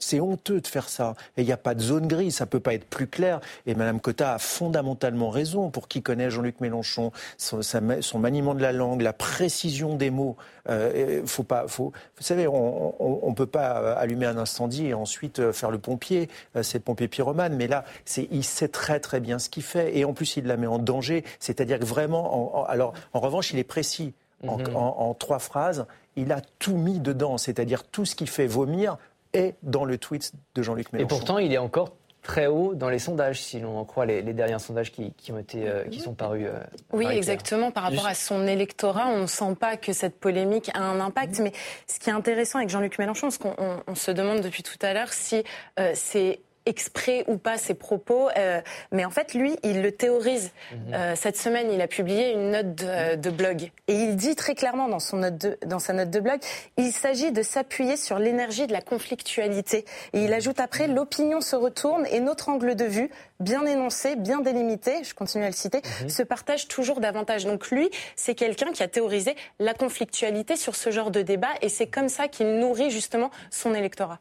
C'est honteux de faire ça. Et il n'y a pas de zone grise, ça peut pas être plus clair. Et Mme Cotta a fondamentalement raison. Pour qui connaît Jean-Luc Mélenchon, son, son, maniement de la langue, la précision des mots. Euh, faut pas, faut, vous savez, on ne peut pas euh, allumer un incendie et ensuite euh, faire le pompier. c'est le pompier pyromane. Mais là, il sait très très bien ce qu'il fait. Et en plus, il la met en danger. C'est-à-dire que vraiment, alors, en revanche, il est précis. Mhm. en, trois phrases, il a tout mis dedans, c'est-à-dire tout ce qui fait vomir est dans le tweet de Jean-Luc Mélenchon.
Et pourtant, il est encore très haut dans les sondages, si l'on en croit les, derniers sondages qui, ont été, euh, qui sont parus. Euh,
oui, exactement. Par rapport à son électorat, on ne sent pas que cette polémique a un impact. Mais ce qui est intéressant avec Jean-Luc Mélenchon, ce qu'on se demande depuis tout à l'heure, si euh, c'est exprès ou pas ses propos, euh, mais en fait, lui, il le théorise.
Mhm.
Euh, cette semaine, il a publié une note de, de blog et il dit très clairement dans, son note de, dans sa note de blog, il s'agit de s'appuyer sur l'énergie de la conflictualité. Et il ajoute après, l'opinion se retourne et notre angle de vue, bien énoncé, bien délimité, je continue à le citer, se partage toujours davantage. Donc lui, c'est quelqu'un qui a théorisé la conflictualité sur ce genre de débat et c'est comme ça qu'il nourrit justement son électorat.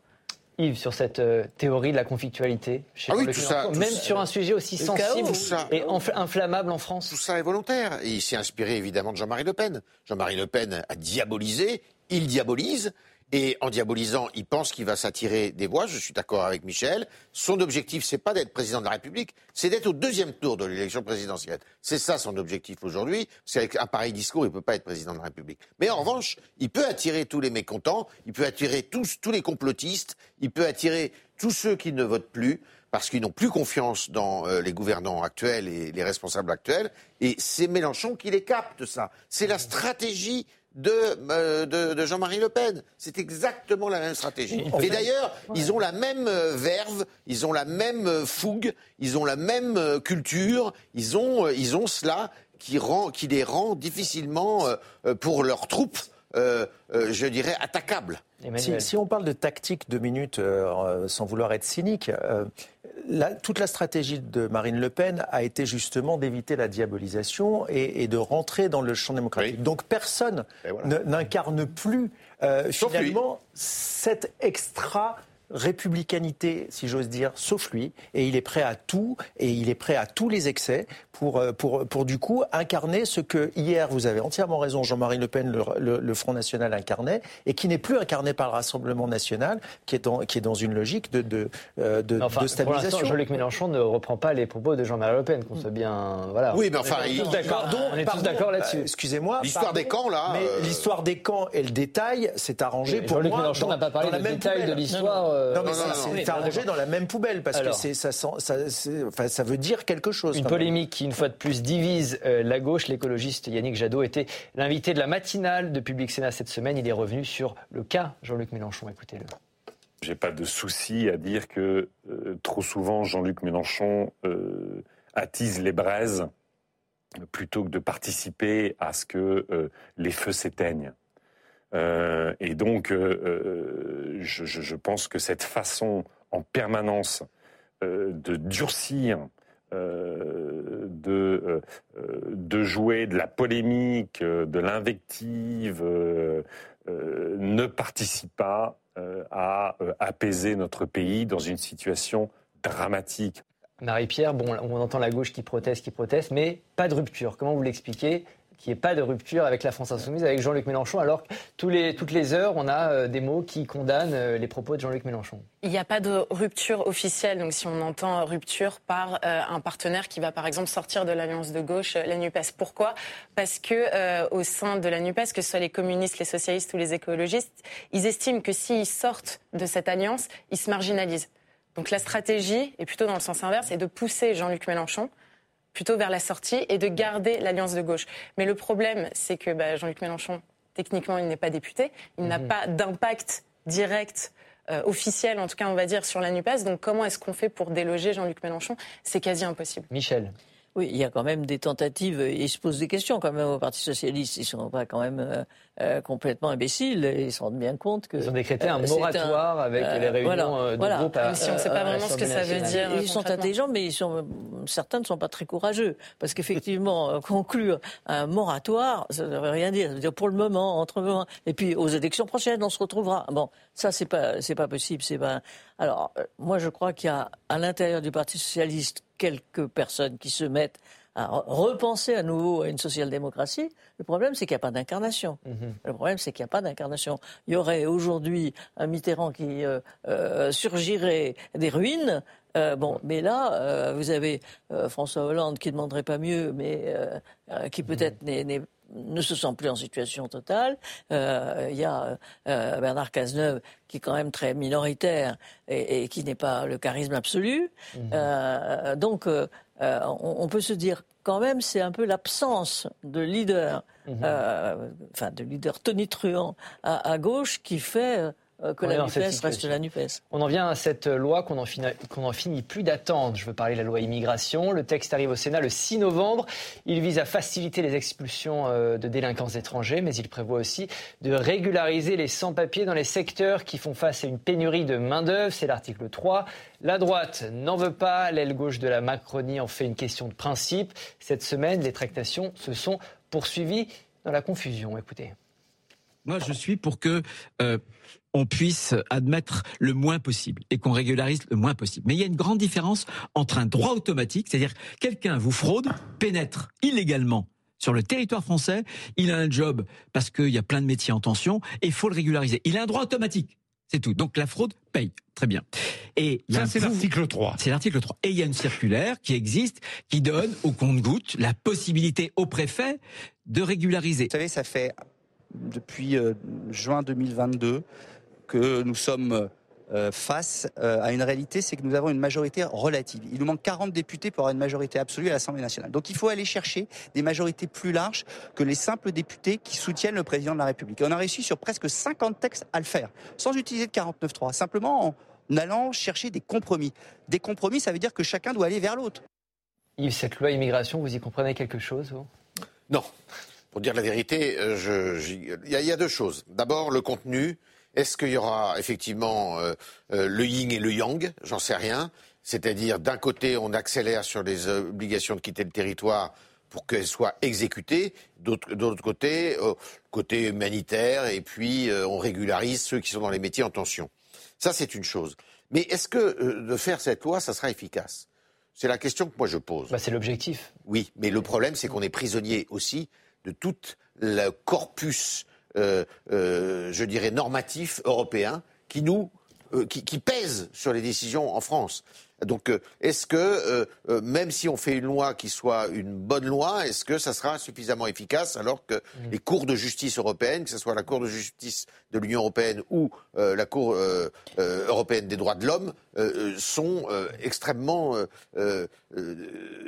Yves, sur cette euh, théorie de la conflictualité, chez
Ah oui, tout ça, tout
même
ça.
sur un sujet aussi
Le
sensible
ça.
et inflammable en France.
Tout ça est volontaire. Et il s'est inspiré évidemment de Jean-Marie Le Pen. Jean-Marie Le Pen a diabolisé, il diabolise. Et en diabolisant, il pense qu'il va s'attirer des voix. Je suis d'accord avec Michel. Son objectif, c'est pas d'être président de la République, c'est d'être au deuxième tour de l'élection présidentielle. C'est ça son objectif aujourd'hui. C'est avec un pareil discours, il peut pas être président de la République. Mais en revanche, il peut attirer tous les mécontents, il peut attirer tous, tous les complotistes, il peut attirer tous ceux qui ne votent plus parce qu'ils n'ont plus confiance dans euh, les gouvernants actuels et les responsables actuels. Et c'est Mélenchon qui les capte, ça. C'est la stratégie de, euh, de, de Jean-Marie Le Pen. C'est exactement la même stratégie. Et d'ailleurs, ils ont la même euh, verve, ils ont la même euh, fougue, ils ont la même culture, ils ont, ils ont cela qui, rend, qui les rend difficilement, euh, pour leurs troupes, euh, euh, je dirais, attaquables.
Si, si on parle de tactique deux minutes, sans vouloir être cynique, euh, la- toute la stratégie de Marine Le Pen a été justement d'éviter la diabolisation et, et de rentrer dans le champ démocratique.
Oui.
Donc personne
voilà.
n'incarne plus euh,
Sauf lui.
finalement cette extra républicanité, si j'ose dire, sauf lui, et il est prêt à tout, et il est prêt à tous les excès pour, euh, pour, pour du coup incarner ce que hier, vous avez entièrement raison, Jean-Marie Le Pen, le, le- le Front National incarnait, et qui n'est plus incarné par le Rassemblement National, qui est, dans, qui est dans une logique de, de, euh, de,
Enfin,
de stabilisation.
Jean-Luc Mélenchon ne reprend pas les propos de Jean-Marie Le Pen, qu'on soit bien. Voilà.
Oui, mais enfin,
on est
il-
tous d'accord.
Pardon,
on est tous d'accord là-dessus.
euh, Excusez-moi.
L'histoire des camps, là,
Mais
euh,
l'histoire des camps et le détail, c'est arrangé
Mais
pour
Jean-Luc. Mélenchon n'a pas parlé de
même
détail de
poubelle.
l'histoire. Euh,
Non, mais c'est-
non,
c'est
oui,
arrangé dans la même poubelle parce
Alors.
que c'est, ça, sent- ça, c'est- enfin, ça veut dire quelque chose.
Une
même.
polémique qui, une fois de plus, divise euh, la gauche. L'écologiste Yannick Jadot était l'invité de la matinale de Public Sénat cette semaine. Il est revenu sur le cas Jean-Luc Mélenchon. Écoutez-le.
J'ai pas de souci à dire que euh, trop souvent Jean-Luc Mélenchon euh, attise les braises plutôt que de participer à ce que euh, les feux s'éteignent. Euh, et donc, euh, euh, je, pense que cette façon en permanence de durcir, de, de jouer de la polémique, de l'invective, ne participe pas à apaiser notre pays dans une situation dramatique.
Marie-Pierre, bon, on entend la gauche qui proteste, qui proteste, mais pas de rupture. Comment vous l'expliquez qu'il n'y ait pas de rupture avec la France Insoumise, avec Jean-Luc Mélenchon, alors que toutes les heures, on a euh, des mots qui condamnent euh, les propos de Jean-Luc Mélenchon
Il n'y a pas de rupture officielle, donc si on entend rupture par euh, un partenaire qui va par exemple sortir de l'alliance de gauche, la NUPES. Pourquoi? Parce que au sein de la NUPES, que ce soit les communistes, les socialistes ou les écologistes, ils estiment que s'ils sortent de cette alliance, ils se marginalisent. Donc la stratégie est plutôt dans le sens inverse, et de pousser Jean-Luc Mélenchon plutôt vers la sortie et de garder l'alliance de gauche. Mais le problème, c'est que bah, Jean-Luc Mélenchon, techniquement, il n'est pas député, il n'a pas d'impact direct euh, officiel, en tout cas, on va dire, sur la NUPES. Donc, comment est-ce qu'on fait pour déloger Jean-Luc Mélenchon? C'est quasi impossible.
Michel
Oui, il y a quand même des tentatives, et ils se posent des questions quand même au Parti Socialiste. Ils ne sont pas quand même euh, euh, complètement imbéciles, ils se rendent bien compte que...
Ils ont décrété un
euh,
moratoire avec
euh,
les réunions
voilà,
euh, de
voilà.
groupe à
si on ne sait pas vraiment ce que ça veut dire.
Ils sont intelligents, mais ils sont, certains ne sont pas très courageux. Parce qu'effectivement, euh, conclure un moratoire, ça ne veut rien dire. Ça veut dire pour le moment, entre le moment. Et puis aux élections prochaines, on se retrouvera. Bon, ça, c'est pas, c'est pas possible. C'est pas... Alors, euh, moi, je crois qu'il y a à l'intérieur du Parti Socialiste quelques personnes qui se mettent à re- repenser à nouveau à une social-démocratie. Le problème, c'est qu'il n'y a pas d'incarnation. Le problème, c'est qu'il n'y a pas d'incarnation. Il y aurait aujourd'hui un Mitterrand qui euh, euh, surgirait des ruines. Euh, bon, mais là, vous avez François Hollande qui ne demanderait pas mieux, mais qui peut-être n'est- n'est- ne se sent plus en situation totale. Euh, Il y a euh, Bernard Cazeneuve qui est quand même très minoritaire et, et qui n'est pas le charisme absolu. Euh, donc, euh, euh, on, on peut se dire quand même, c'est un peu l'absence de leader, euh, enfin de leader tonitruant à, à gauche qui fait euh, que la NUPES reste la NUPES.
On en vient à cette loi qu'on n'en finit, plus d'attendre. Je veux parler de la loi immigration. Le texte arrive au Sénat le 6 novembre. Il vise à faciliter les expulsions euh, de délinquants étrangers, mais il prévoit aussi de régulariser les sans-papiers dans les secteurs qui font face à une pénurie de main-d'œuvre. C'est l'article 3. La droite n'en veut pas. L'aile gauche de la Macronie en fait une question de principe. Cette semaine, les tractations se sont poursuivies dans la confusion. Écoutez.
Moi, je suis pour que euh, on puisse admettre le moins possible et qu'on régularise le moins possible. Mais il y a une grande différence entre un droit automatique, c'est-à-dire quelqu'un vous fraude, pénètre illégalement sur le territoire français, il a un job parce qu'il y a plein de métiers en tension et il faut le régulariser. Il a un droit automatique. C'est tout. Donc la fraude paye. Très bien.
Et ça, c'est l'article 3.
C'est l'article 3. Et il y a une circulaire qui existe, qui donne au compte-goutte la possibilité au préfet de régulariser.
Vous savez, ça fait depuis euh, juin 2022 que nous sommes euh, face euh, à une réalité, c'est que nous avons une majorité relative. Il nous manque 40 députés pour avoir une majorité absolue à l'Assemblée nationale. Donc il faut aller chercher des majorités plus larges que les simples députés qui soutiennent le président de la République. Et on a réussi sur presque 50 textes à le faire, sans utiliser de 49.3, simplement en allant chercher des compromis. Des compromis, ça veut dire que chacun doit aller vers l'autre.
Yves, cette loi immigration, vous y comprenez quelque chose
Non. Pour dire la vérité, euh, il y, a deux choses. D'abord, le contenu. Est-ce qu'il y aura effectivement euh, euh, le yin et le yang? J'en sais rien. C'est-à-dire, d'un côté, on accélère sur les obligations de quitter le territoire pour qu'elles soient exécutées. D'autre côté, côté humanitaire, et puis on régularise ceux qui sont dans les métiers en tension. Ça, c'est une chose. Mais est-ce que de faire cette loi, ça sera efficace? C'est la question que moi je pose.
Bah, c'est l'objectif.
Oui, mais le problème, c'est qu'on est prisonnier aussi de tout le corpus, euh, euh, je dirais, normatif européen qui nous euh, qui, qui, pèse sur les décisions en France. Donc, est-ce que, même si on fait une loi qui soit une bonne loi, est-ce que ça sera suffisamment efficace alors que mmh. les cours de justice européennes, que ce soit la Cour de justice de l'Union européenne ou la Cour européenne des droits de l'homme, sont extrêmement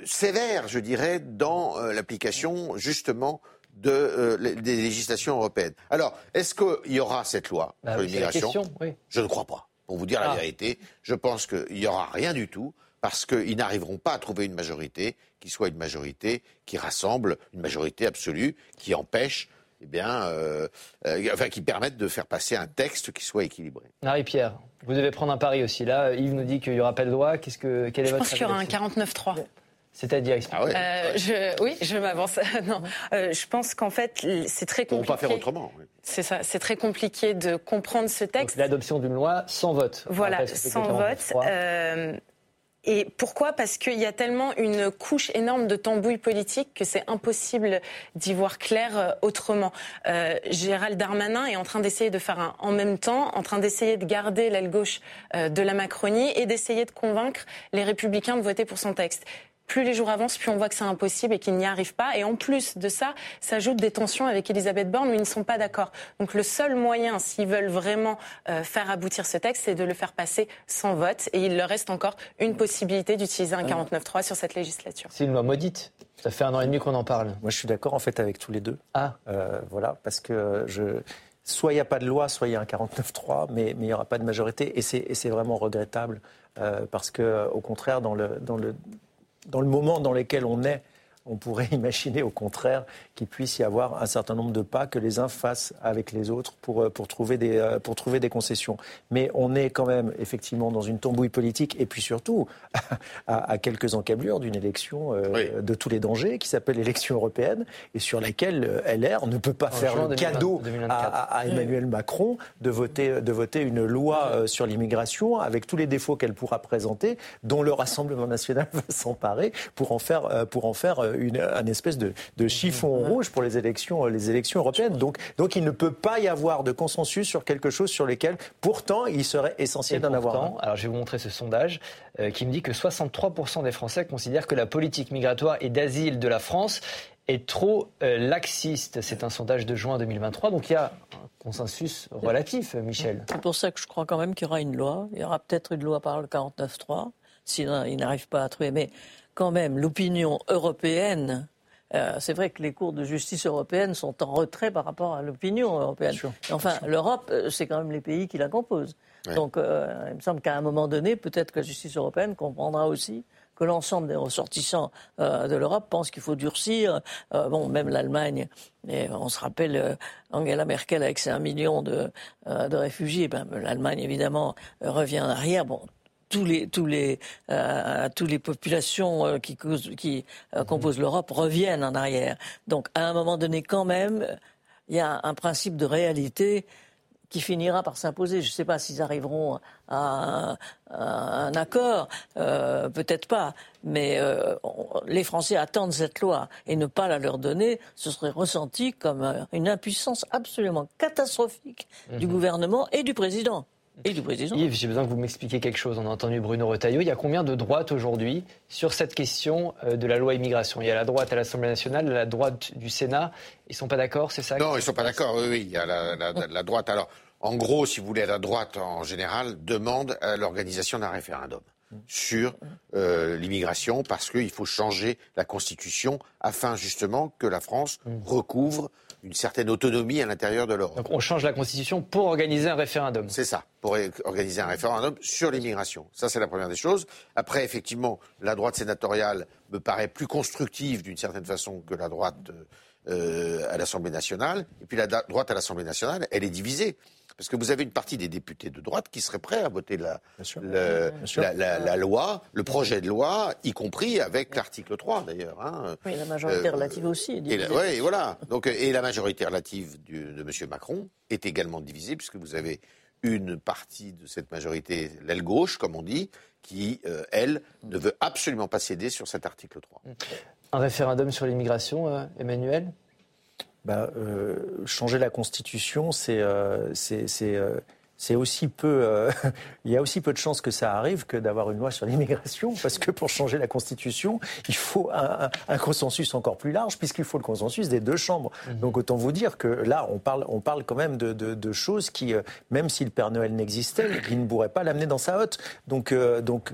sévères, je dirais, dans l'application justement de, des législations européennes. Alors, est-ce qu'il y aura cette loi
bah
sur l'immigration?
oui.
Je ne crois pas. Pour vous dire la
Ah.
vérité, je pense qu'il n'y aura rien du tout parce qu'ils n'arriveront pas à trouver une majorité qui soit une majorité qui rassemble, une majorité absolue, qui empêche, eh bien, euh, euh, enfin, qui permette de faire passer un texte qui soit équilibré.
Marie-Pierre, vous devez prendre un pari aussi. Là, Yves nous dit qu'il n'y aura pas de loi. Qu'est-ce que, quel est
Je
votre
pense qu'il y aura un
avis là-dessus
49-3.
C'est-à-dire.
Ah ouais
Euh, je, oui, je m'avance. non, euh, je pense qu'en fait, c'est très
Ils ne
compliqué.
pas faire autrement. oui.
C'est ça, c'est très compliqué de comprendre ce texte.
l'adoption d'une loi sans vote. On
Voilà,
rappelle
sans vote.
49.3.
Euh, et pourquoi? Parce qu'il y a tellement une couche énorme de tambouille politique que c'est impossible d'y voir clair autrement. Euh, Gérald Darmanin est en train d'essayer de faire un en même temps, en train d'essayer de garder l'aile gauche euh, de la Macronie et d'essayer de convaincre les républicains de voter pour son texte. Plus les jours avancent, plus on voit que c'est impossible et qu'ils n'y arrivent pas. Et en plus de ça, s'ajoutent des tensions avec Elisabeth Borne où ils ne sont pas d'accord. Donc le seul moyen, s'ils veulent vraiment euh, faire aboutir ce texte, c'est de le faire passer sans vote. Et il leur reste encore une possibilité d'utiliser un 49.3 sur cette législature.
C'est une loi maudite. Ça fait un an et demi qu'on en parle.
Moi, je suis d'accord en fait avec tous les deux.
Ah,
Euh, voilà, parce que je. Soit il n'y a pas de loi, soit il y a un 49-3, mais mais il n'y aura pas de majorité. Et c'est vraiment regrettable, euh, parce que, au contraire, dans le, dans, le, dans le moment dans lequel on est, on pourrait imaginer au contraire qu'il puisse y avoir un certain nombre de pas que les uns fassent avec les autres pour, euh, pour, trouver, des, euh, pour trouver des concessions. Mais on est quand même effectivement dans une tambouille politique et puis surtout à, à quelques encablures d'une élection euh,
Oui.
de tous les dangers qui s'appelle l'élection européenne et sur laquelle LR ne peut pas
En
faire le
2020,
cadeau
2024.
à, à- à Emmanuel Macron de voter, de voter une loi euh, sur l'immigration avec tous les défauts qu'elle pourra présenter, dont le Rassemblement national va s'emparer pour en faire, euh, pour en faire euh, une, un espèce de, de chiffon rouge pour les élections, euh, les élections européennes. Donc, donc il ne peut pas y avoir de consensus sur quelque chose sur lequel, pourtant, il serait essentiel d'en avoir un.
pourtant, alors je vais vous montrer ce sondage euh, qui me dit que 63% des Français considèrent que la politique migratoire et d'asile de la France est trop euh, laxiste. C'est un sondage de juin 2023, donc il y a un consensus relatif, euh, Michel.
C'est pour ça que je crois quand même qu'il y aura une loi. Il y aura peut-être une loi par le 49.3, sinon ils n'arrivent pas à trouver. Mais quand même, l'opinion européenne euh, c'est vrai que les cours de justice européenne sont en retrait par rapport à l'opinion européenne. enfin, l'Europe, euh, c'est quand même les pays qui la composent. Donc, euh, il me semble qu'à un moment donné, peut-être que la justice européenne comprendra aussi que l'ensemble des ressortissants de l'Europe pensent qu'il faut durcir. bon, même l'Allemagne, on se rappelle Angela Merkel avec ses 1 million de, de réfugiés, ben, l'Allemagne évidemment revient en arrière. Bon, tous les tous les euh, tous les populations euh, qui, qui euh, composent l'Europe reviennent en arrière. Donc à un moment donné, quand même, il y a un principe de réalité qui finira par s'imposer. Je ne sais pas s'ils arriveront à, un accord, peut-être pas, mais les Français attendent cette loi et ne pas la leur donner, ce serait ressenti comme une impuissance absolument catastrophique du mhm. gouvernement et du président. Et du président.
Yves, j'ai besoin que vous m'expliquiez quelque chose. On a entendu Bruno Retailleau. Il y a combien de droites aujourd'hui sur cette question euh, de la loi immigration? Il y a la droite à l'Assemblée nationale, la droite du Sénat. Ils ne sont pas d'accord, c'est ça?
Non, ils ne sont pas d'accord. Oui, oui, il y a la, droite. Alors, en gros, si vous voulez, la droite en général demande l'organisation d'un référendum sur euh, l'immigration parce qu'il faut changer la Constitution afin justement que la France mm. recouvre une certaine autonomie à l'intérieur de l'Europe.
Donc on change la Constitution pour organiser un référendum.
C'est ça, pour organiser un référendum sur l'immigration. Ça, c'est la première des choses. Après, effectivement, la droite sénatoriale me paraît plus constructive d'une certaine façon que la droite euh, à l'Assemblée nationale. Et puis la droite à l'Assemblée nationale, elle est divisée. Parce que vous avez une partie des députés de droite qui seraient prêts à voter la, la, loi, le projet de loi, y compris avec l'article 3 d'ailleurs.
Hein. Oui, la majorité euh, relative aussi.
oui, voilà. Donc, et la majorité relative de M. Macron est également divisée, puisque vous avez une partie de cette majorité, l'aile gauche, comme on dit, qui, euh, elle, ne veut absolument pas céder sur cet article 3.
Un référendum sur l'immigration, euh, Emmanuel?
Bah, euh, changer la Constitution, c'est euh, euh, c'est aussi peu. il y a aussi peu de chances que ça arrive que d'avoir une loi sur l'immigration, parce que pour changer la Constitution, il faut un, un, consensus encore plus large, puisqu'il faut le consensus des deux chambres. Mmh. Donc autant vous dire que là, on parle, on parle quand même de, de, de choses qui, même si le Père Noël n'existait, il ne pourrait pas l'amener dans sa hotte. Donc, donc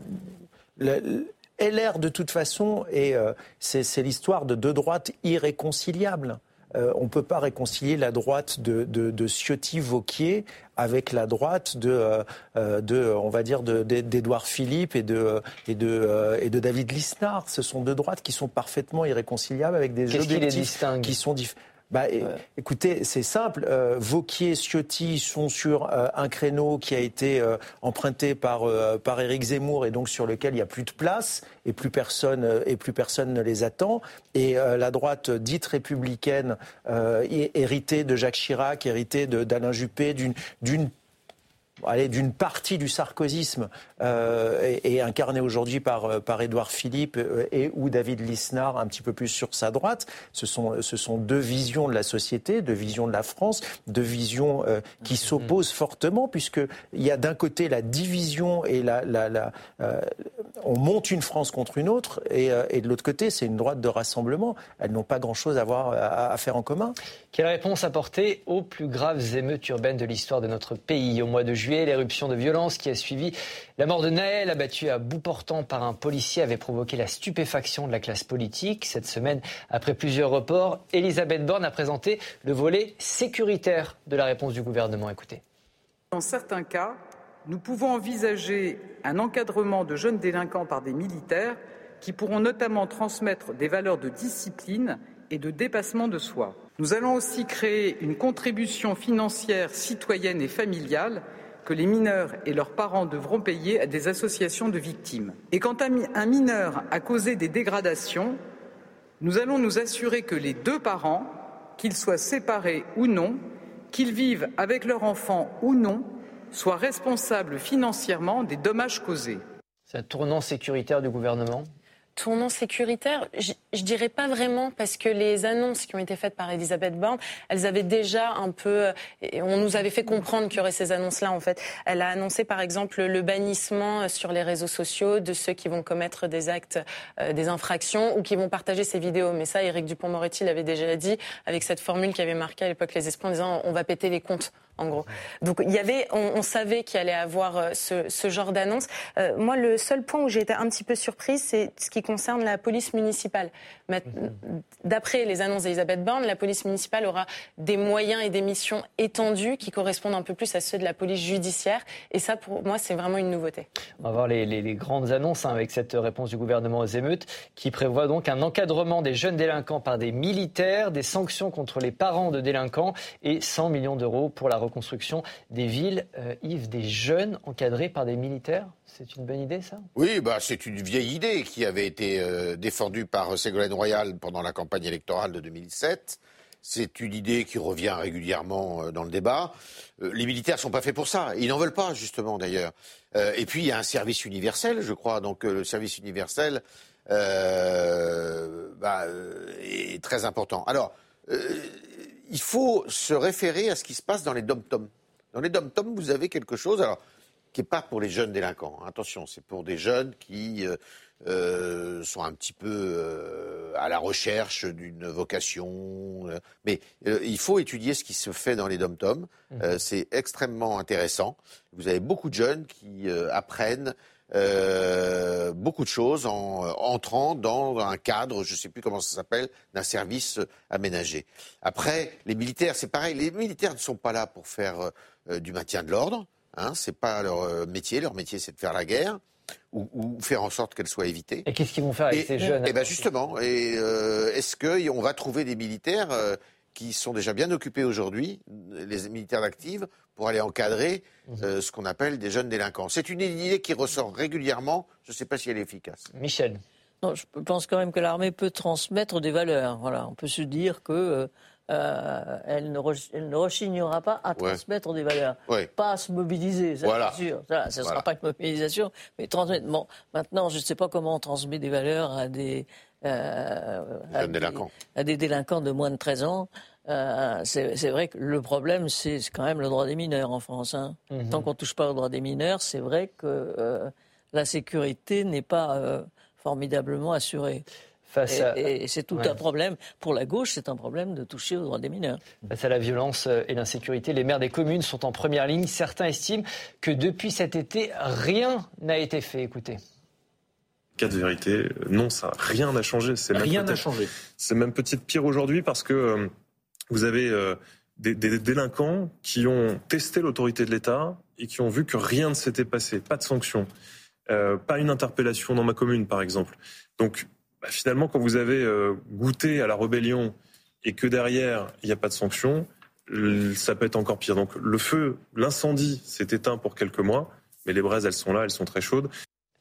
LR, de toute façon, et c'est l'histoire de deux droites irréconciliables. Euh, on ne peut pas réconcilier la droite de, de, Ciotti-Vauquier avec la droite de, euh, euh, de on va dire, d'Édouard Philippe et de, et, de, et de David Lisnard. Ce sont deux droites qui sont parfaitement irréconciliables avec des objectifs qui sont différents bah, Écoutez, c'est simple. Euh, Vauquier, Ciotti sont sur euh, un créneau qui a été euh, emprunté par, euh, par Éric Zemmour et donc sur lequel il n'y a plus de place et plus personne, et plus personne ne les attend. Et la droite dite républicaine, héritée de Jacques Chirac, héritée d'Alain Juppé, d'une allez, d'une partie du sarkozysme euh, et, incarné aujourd'hui par, euh, par Édouard Philippe euh, et ou David Lisnard un petit peu plus sur sa droite. Ce sont, ce sont deux visions de la société, deux visions de la France, deux visions euh, qui mm-hmm. s'opposent fortement puisqu'il y a d'un côté la division et la, la, la on monte une France contre une autre et, et de l'autre côté c'est une droite de rassemblement. Elles n'ont pas grand-chose à, avoir, à, à faire en commun.
Quelle réponse apporter aux plus graves émeutes urbaines de l'histoire de notre pays? Au mois de juillet l'éruption de violence qui a suivi la mort de Naël, abattu à bout portant par un policier, avait provoqué la stupéfaction de la classe politique. Cette semaine, après plusieurs reports, Elisabeth Borne a présenté le volet sécuritaire de la réponse du gouvernement. Écoutez.
Dans certains cas, nous pouvons envisager un encadrement de jeunes délinquants par des militaires qui pourront notamment transmettre des valeurs de discipline et de dépassement de soi. Nous allons aussi créer une contribution financière citoyenne et familiale que les mineurs et leurs parents devront payer à des associations de victimes. Et quand un mineur a causé des dégradations, nous allons nous assurer que les deux parents, qu'ils soient séparés ou non, qu'ils vivent avec leur enfant ou non, soient responsables financièrement des dommages causés.
C'est un tournant sécuritaire du gouvernement?
Tournant sécuritaire, je, ne dirais pas vraiment parce que les annonces qui ont été faites par Elisabeth Borne, elles avaient déjà un peu, on nous avait fait comprendre qu'il y aurait ces annonces-là en fait. Elle a annoncé par exemple le bannissement sur les réseaux sociaux de ceux qui vont commettre des actes, euh, des infractions ou qui vont partager ces vidéos. Mais ça, Éric Dupont-Moretti l'avait déjà dit avec cette formule qui avait marqué à l'époque les esprits en disant on va péter les comptes en gros. Donc il y avait, on, savait qu'il allait avoir euh, ce, genre d'annonce. Euh, moi, le seul point où j'ai été un petit peu surprise, c'est ce qui concerne la police municipale. Mhm. D'après les annonces d'Elisabeth Borne, la police municipale aura des moyens et des missions étendues qui correspondent un peu plus à ceux de la police judiciaire. Et ça, pour moi, c'est vraiment une nouveauté.
On va voir les, grandes annonces hein, avec cette réponse du gouvernement aux émeutes qui prévoit donc un encadrement des jeunes délinquants par des militaires, des sanctions contre les parents de délinquants et 100 millions d'euros pour la reconstruction des villes. Euh, Yves, des jeunes encadrés par des militaires c'est une bonne idée, ça?
Oui, bah, c'est une vieille idée qui avait été euh, défendue par Ségolène Royal pendant la campagne électorale de 2007. C'est une idée qui revient régulièrement euh, dans le débat. les militaires ne sont pas faits pour ça. Ils n'en veulent pas, justement, d'ailleurs. et puis, il y a un service universel, je crois. Donc, le service universel bah, est très important. Alors, il faut se référer à ce qui se passe dans les dom-toms. Dans les dom-toms, vous avez quelque chose alors, qui n'est pas pour les jeunes délinquants. Attention, c'est pour des jeunes qui euh, euh, sont un petit peu euh, à la recherche d'une vocation. Mais il faut étudier ce qui se fait dans les dom-toms. Mmh. c'est extrêmement intéressant. Vous avez beaucoup de jeunes qui apprennent euh, beaucoup de choses en euh, entrant dans un cadre, je ne sais plus comment ça s'appelle, d'un service aménagé. Après, les militaires, c'est pareil. Les militaires ne sont pas là pour faire euh, du maintien de l'ordre. Hein, c'est pas leur métier. Leur métier, c'est de faire la guerre. Ou, faire en sorte qu'elle soit évitée.
Et qu'est-ce qu'ils vont faire avec ces jeunes
Eh ben justement, et est-ce qu'on va trouver des militaires qui sont déjà bien occupés aujourd'hui, les militaires actifs, pour aller encadrer mhm. euh, ce qu'on appelle des jeunes délinquants. C'est une idée qui ressort régulièrement. Je ne sais pas si elle est efficace.
Michel.
Non, je pense quand même que l'armée peut transmettre des valeurs. Voilà, on peut se dire que euh, euh, elle, ne elle, ne rechignera pas à transmettre des valeurs, pas à se mobiliser, ça c'est sûr. Ça, ne sera pas une mobilisation, mais transmettre. Bon, maintenant, je ne sais pas comment on transmet des valeurs à des
euh, à, des,
à, des, délinquants de moins de 13 ans. Euh, c'est vrai que le problème, c'est quand même le droit des mineurs en France. Hein. Mhm. Tant qu'on ne touche pas au droit des mineurs, c'est vrai que euh, la sécurité n'est pas formidablement assurée. Face et, c'est tout un problème. Pour la gauche, c'est un problème de toucher au droit des mineurs.
Face à la violence et l'insécurité, les maires des communes sont en première ligne. Certains estiment que depuis cet été, rien n'a été fait. Écoutez
cas de vérité, non, ça rien n'a changé.
Rien n'a changé.
C'est même peut-être pire aujourd'hui parce que euh, vous avez euh, des, délinquants qui ont testé l'autorité de l'État et qui ont vu que rien ne s'était passé, pas de sanctions, euh, pas une interpellation dans ma commune, par exemple. Donc, bah, finalement, quand vous avez goûté à la rébellion et que derrière il n'y a pas de sanctions, ça peut être encore pire. Donc, le feu, l'incendie s'est éteint pour quelques mois, mais les braises, elles sont là, elles sont très chaudes.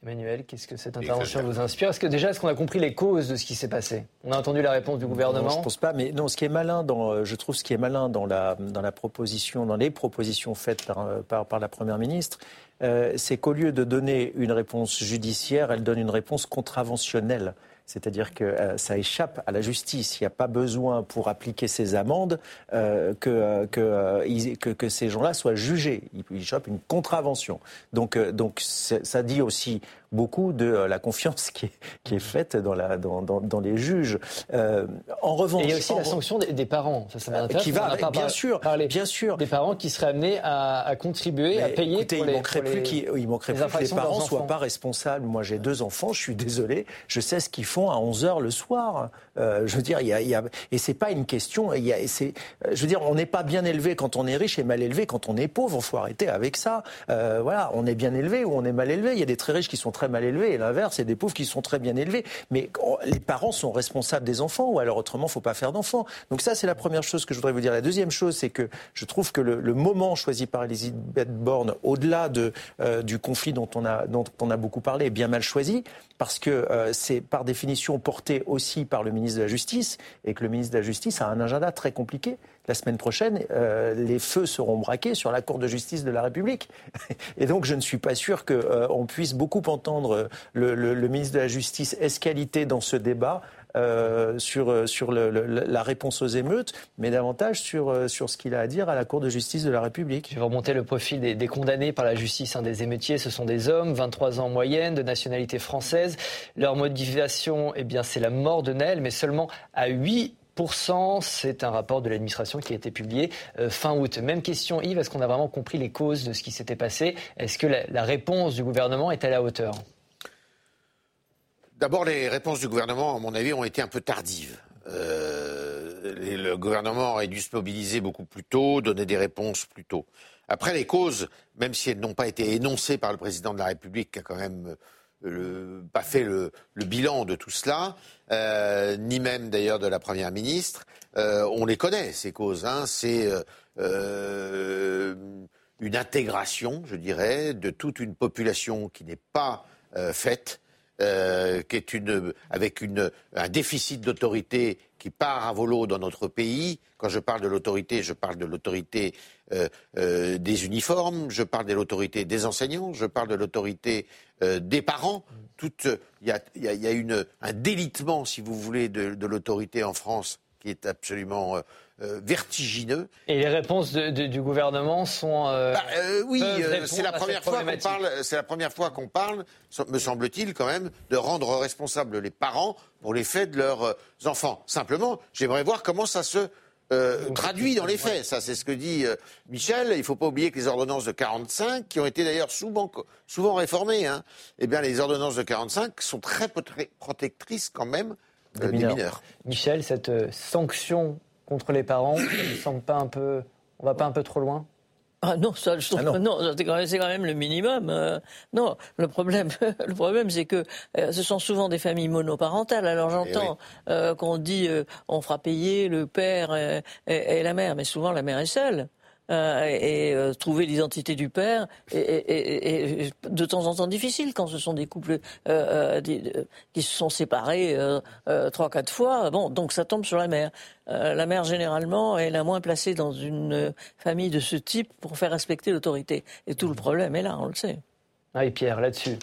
Emmanuel, qu'est-ce que cette intervention vous inspire? Est-ce que déjà, est-ce qu'on a compris les causes de ce qui s'est passé? On a entendu la réponse du gouvernement?
Je ne pense pas, mais non, ce qui est malin dans, euh, je trouve ce qui est malin dans la, dans la proposition, dans les propositions faites par, euh, par, par la Première ministre, euh, c'est qu'au lieu de donner une réponse judiciaire, elle donne une réponse contraventionnelle. C'est-à-dire que euh, ça échappe à la justice. Il n'y a pas besoin pour appliquer ces amendes euh, que, que, que, ces gens-là soient jugés. Ils échappent une contravention. Donc, donc ça dit aussi beaucoup de euh, la confiance qui est, qui est faite dans, la, dans, dans, les juges.
Euh, en revanche, il y a aussi la sanction des, parents. Ça, ça m'intéresse.
Qui va, bien sûr, bien sûr,
des parents qui seraient amenés à, contribuer, à payer.
Écoutez,
pour
il
les,
manquerait plus, il manquerait plus que les parents soient pas responsables. Moi, j'ai deux enfants. Je suis désolé. Je sais ce qu'ils font à 11 h le soir. Euh, je veux dire, il y a, il y a et c'est pas une question. Il y a, c'est, je veux dire, on n'est pas bien élevé quand on est riche et mal élevé quand on est pauvre. Il faut arrêter avec ça. Euh, voilà, on est bien élevé ou on est mal élevé. Il y a des très riches qui sont très mal élevés et l'inverse, il des pauvres qui sont très bien élevés. Mais les parents sont responsables des enfants ou alors autrement, faut pas faire d'enfants. Donc ça, c'est la première chose que je voudrais vous dire. La deuxième chose, c'est que je trouve que le, moment choisi par Elisabeth Borne, au-delà de, euh, du conflit dont on, a, dont on a beaucoup parlé, est bien mal choisi parce que euh, c'est par définition porté aussi par le ministre de la Justice et que le ministre de la Justice a un agenda très compliqué. La semaine prochaine, euh, les feux seront braqués sur la Cour de justice de la République. Et donc, je ne suis pas sûr qu'on euh, puisse beaucoup entendre le, le, ministre de la Justice escalité dans ce débat euh, sur, euh, sur la réponse aux émeutes, mais davantage sur, euh, sur ce qu'il a à dire à la Cour de justice de la République.
Je vais remonter le profil des, condamnés par la justice. Hein, des émeutiers, ce sont des hommes, 23 ans en moyenne, de nationalité française. Leur motivation, eh bien, c'est la mort de Naël, mais seulement à 8 C'est un rapport de l'administration qui a été publié euh, fin août. Même question, Yves, est-ce qu'on a vraiment compris les causes de ce qui s'était passé? Est-ce que la, réponse du gouvernement est à la hauteur?
D'abord, les réponses du gouvernement, à mon avis, ont été un peu tardives. Euh, le gouvernement aurait dû se mobiliser beaucoup plus tôt, donner des réponses plus tôt. Après, les causes, même si elles n'ont pas été énoncées par le président de la République, qui a quand même euh, pas fait le, bilan de tout cela, euh, ni même d'ailleurs de la Première ministre, on les connaît, ces causes. Hein. C'est une intégration, je dirais, de toute une population qui n'est pas faite euh, qui est une, avec une, un déficit d'autorité qui part à volo dans notre pays. Quand je parle de l'autorité, je parle de l'autorité euh, euh, des uniformes, je parle de l'autorité des enseignants, je parle de l'autorité des parents. Il y a, y, a, une, un délitement, si vous voulez, de l'autorité en France qui est absolument euh, vertigineux.
Et les réponses du gouvernement sont.
Euh, bah, euh, oui, c'est la première fois qu'on parle. C'est la première fois qu'on parle, me semble-t-il, quand même, de rendre responsables les parents pour les faits de leurs enfants. Simplement, j'aimerais voir comment ça se traduit dans les faits. Ça, c'est ce que dit Michel. Il ne faut pas oublier que les ordonnances de 45, qui ont été d'ailleurs souvent, souvent réformées, hein, eh bien, les ordonnances de 45 sont très protectrices quand même des mineurs.
Michel, cette sanction contre les parents, ne semble pas un peu, on va pas un peu trop loin?
Ah non, ça, je trouve ah non. c'est quand, même le minimum. Euh, non, le problème, le problème, c'est que euh, ce sont souvent des familles monoparentales. Alors j'entends eh euh, qu'on dit on fera payer le père et, la mère, mais souvent la mère est seule. Euh, et, euh, trouver l'identité du père est, de temps en temps difficile quand ce sont des couples euh, qui se sont séparés trois quatre fois. Bon, donc ça tombe sur la mère. la mère généralement est la moins placée dans une famille de ce type pour faire respecter l'autorité. Et tout le problème est là, on le sait.
Ah, et Pierre, là-dessus.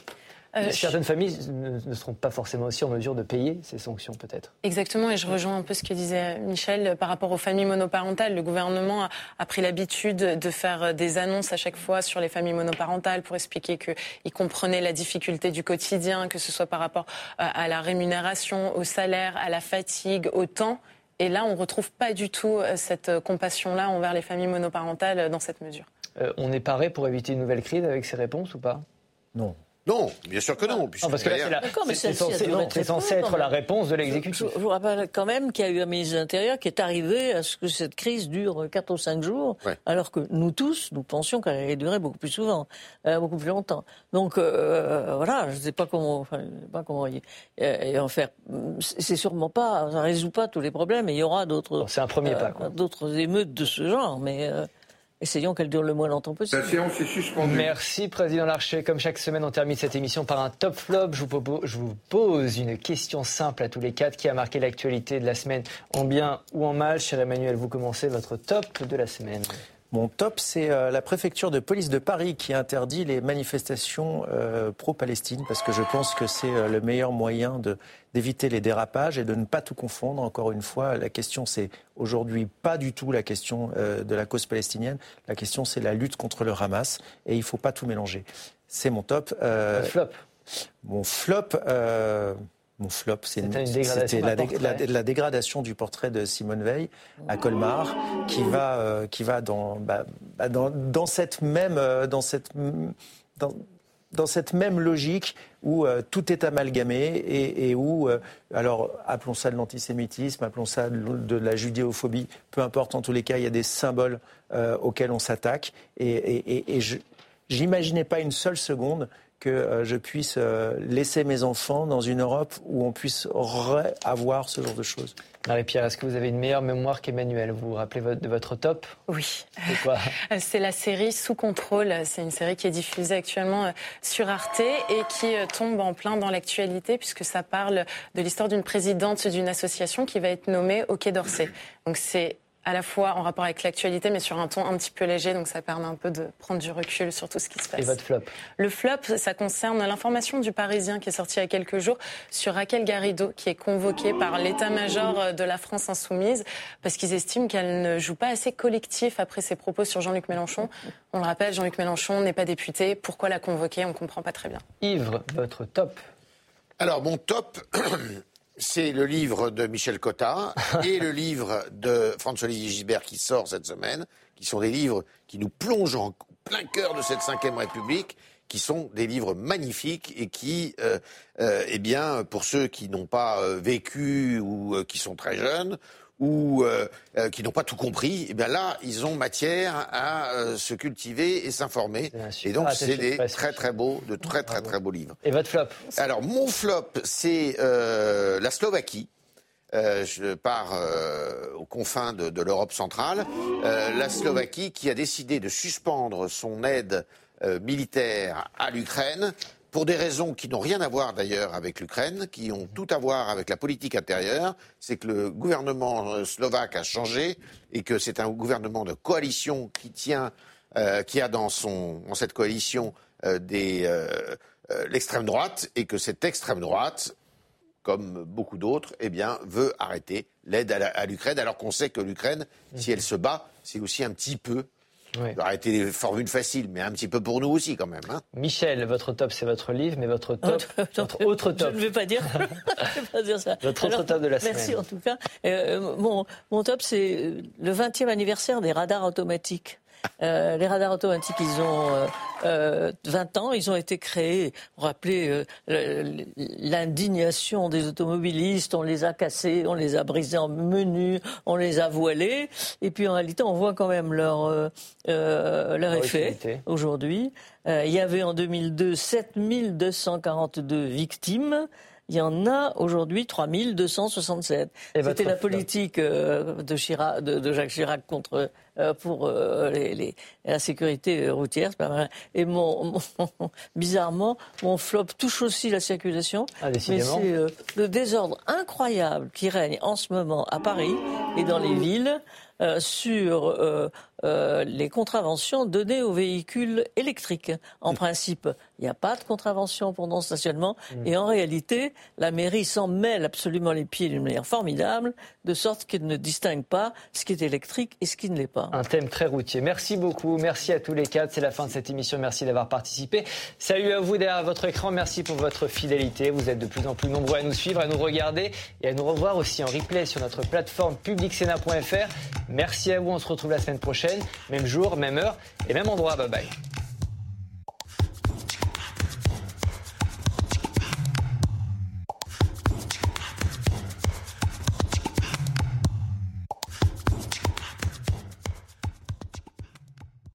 Euh, Certaines familles ne seront pas forcément aussi en mesure de payer ces sanctions, peut-être.
Exactement, et je rejoins un peu ce que disait Michel par rapport aux familles monoparentales. Le gouvernement a, pris l'habitude de faire des annonces à chaque fois sur les familles monoparentales pour expliquer qu'il comprenait la difficulté du quotidien, que ce soit par rapport à la rémunération, au salaire, à la fatigue, au temps. Et là, on ne retrouve pas du tout euh, cette compassion-là envers les familles monoparentales dans cette mesure.
Euh, on est paré pour éviter une nouvelle crise avec ces réponses ou pas?
Non. Non, bien sûr que non.
parce que c'est censé, être la réponse de l'exécutif.
Je, vous rappelle quand même qu'il y a eu un ministre de l'Intérieur qui est arrivé à ce que cette crise dure 4 ou 5 jours, alors que nous tous, nous pensions qu'elle allait durer beaucoup plus souvent, euh, beaucoup plus longtemps. Donc euh, voilà, je ne sais pas comment, enfin, pas comment y, et en faire. C'est sûrement pas, ça résout pas tous les problèmes, et il y aura d'autres.
C'est un premier pas.
D'autres émeutes de ce genre, mais. Essayons qu'elle dure le moins longtemps possible.
La séance est suspendue.
Merci, Président Larcher. Comme chaque semaine, on termine cette émission par un top flop. Je vous, pose une question simple à tous les quatre qui a marqué l'actualité de la semaine en bien ou en mal. Cher Emmanuel, vous commencez votre top de la semaine.
Mon top, c'est euh, la préfecture de police de Paris qui interdit les manifestations euh, pro-Palestine parce que je pense que c'est euh, le meilleur moyen d'éviter les dérapages et de ne pas tout confondre. Encore une fois, la question, c'est aujourd'hui pas du tout la question de la cause palestinienne. La question, c'est la lutte contre le Hamas et il ne faut pas tout mélanger. C'est mon top.
flop.
Mon flop. Mon flop, c'était la, la, dégradation du portrait de Simone Veil à Colmar, qui va, euh, qui va dans, bah, bah, dans, dans, cette même, euh, dans cette, dans, dans cette même logique où euh, tout est amalgamé et, et où, alors appelons ça de l'antisémitisme, appelons ça de, la judéophobie, peu importe, en tous les cas, il y a des symboles auxquels on s'attaque. Et, et, et je n'imaginais pas une seule seconde que euh, je puisse euh, laisser mes enfants dans une Europe où on puisse avoir ce genre de choses.
Marie-Pierre, est-ce que vous avez une meilleure mémoire qu'Emmanuel? Vous vous rappelez de votre top?
Oui. C'est quoi? C'est la série Sous contrôle. C'est une série qui est diffusée actuellement euh, sur Arte et qui tombe en plein dans l'actualité puisque ça parle de l'histoire d'une présidente d'une association qui va être nommée au Quai d'Orsay. Donc c'est à la fois en rapport avec l'actualité, mais sur un ton un petit peu léger, donc ça permet un peu de prendre du recul sur tout ce qui se passe.
Et votre flop?
Le flop, ça concerne l'information du Parisien qui est sortie il y a quelques jours sur Raquel Garrido, qui est convoquée par l'état-major de la France insoumise, parce qu'ils estiment qu'elle ne joue pas assez collectif après ses propos sur Jean-Luc Mélenchon. On le rappelle, Jean-Luc Mélenchon n'est pas député. Pourquoi la convoquer? On ne comprend pas très bien.
Yves, votre top?
Alors, mon top, c'est le livre de Michel Cotta et le livre de François-Olivier Gisbert qui sort cette semaine, qui sont des livres qui nous plongent en plein cœur de cette Ve République, qui sont des livres magnifiques et qui, euh, euh, eh bien, pour ceux qui n'ont pas euh, vécu ou qui sont très jeunes, ou qui n'ont pas tout compris, eh bien là, ils ont matière à se cultiver et s'informer. Et donc, c'est des très très beaux, de très très très beaux livres.
Et votre flop
Alors, mon flop, c'est la Slovaquie. je pars aux confins de, de l'Europe centrale. la Slovaquie qui a décidé de suspendre son aide militaire à l'Ukraine pour des raisons qui n'ont rien à voir d'ailleurs avec l'Ukraine, qui ont tout à voir avec la politique intérieure, c'est que le gouvernement euh, slovaque a changé et que c'est un gouvernement de coalition qui tient, euh, qui a dans, son, dans cette coalition euh, l'extrême droite et que cette extrême droite, comme beaucoup d'autres, eh veut arrêter l'aide à l'Ukraine, alors qu'on sait que l'Ukraine, si elle se bat, c'est aussi un petit peu oui. Ça aurait été une formule facile, mais un petit peu pour nous aussi quand même. Hein.
Michel, votre top, c'est votre livre, mais votre top, votre autre top.
Je ne vais pas dire, vais pas dire ça.
Votre autre top de la
semaine.
Merci
en tout cas. Euh, mon, mon top, c'est le 20e anniversaire des radars automatiques. Euh, les radars automatiques, ils ont euh, 20 euh, ans, ils ont été créés. Rappelez euh, l'indignation des automobilistes, on les a cassés, on les a brisés en menus, on les a voilés. Et puis en réalité, on voit quand même leur, leur effet aujourd'hui. il y avait en 2002 7242 victimes. Il y en a aujourd'hui 3267. C'était la politique de, Chirac, de, Jacques Chirac contre euh, pour euh, les, la sécurité routière. Et mon, bizarrement, mon flop touche aussi la circulation.
Ah, mais
c'est euh, le désordre incroyable qui règne en ce moment à Paris et dans les villes sur les contraventions données aux véhicules électriques. En principe, il n'y a pas de contravention pour non-stationnement. Mm. Et en réalité, la mairie s'en mêle absolument les pieds d'une manière formidable, de sorte qu'elle ne distingue pas ce qui est électrique et ce qui ne l'est pas.
Un thème très routier. Merci beaucoup. Merci à tous les quatre. C'est la fin de cette émission. Merci d'avoir participé. Salut à vous derrière votre écran. Merci pour votre fidélité. Vous êtes de plus en plus nombreux à nous suivre, à nous regarder et à nous revoir aussi en replay sur notre plateforme publicsena.fr. Merci à vous. On se retrouve la semaine prochaine. Même jour, même heure et même endroit. Bye bye.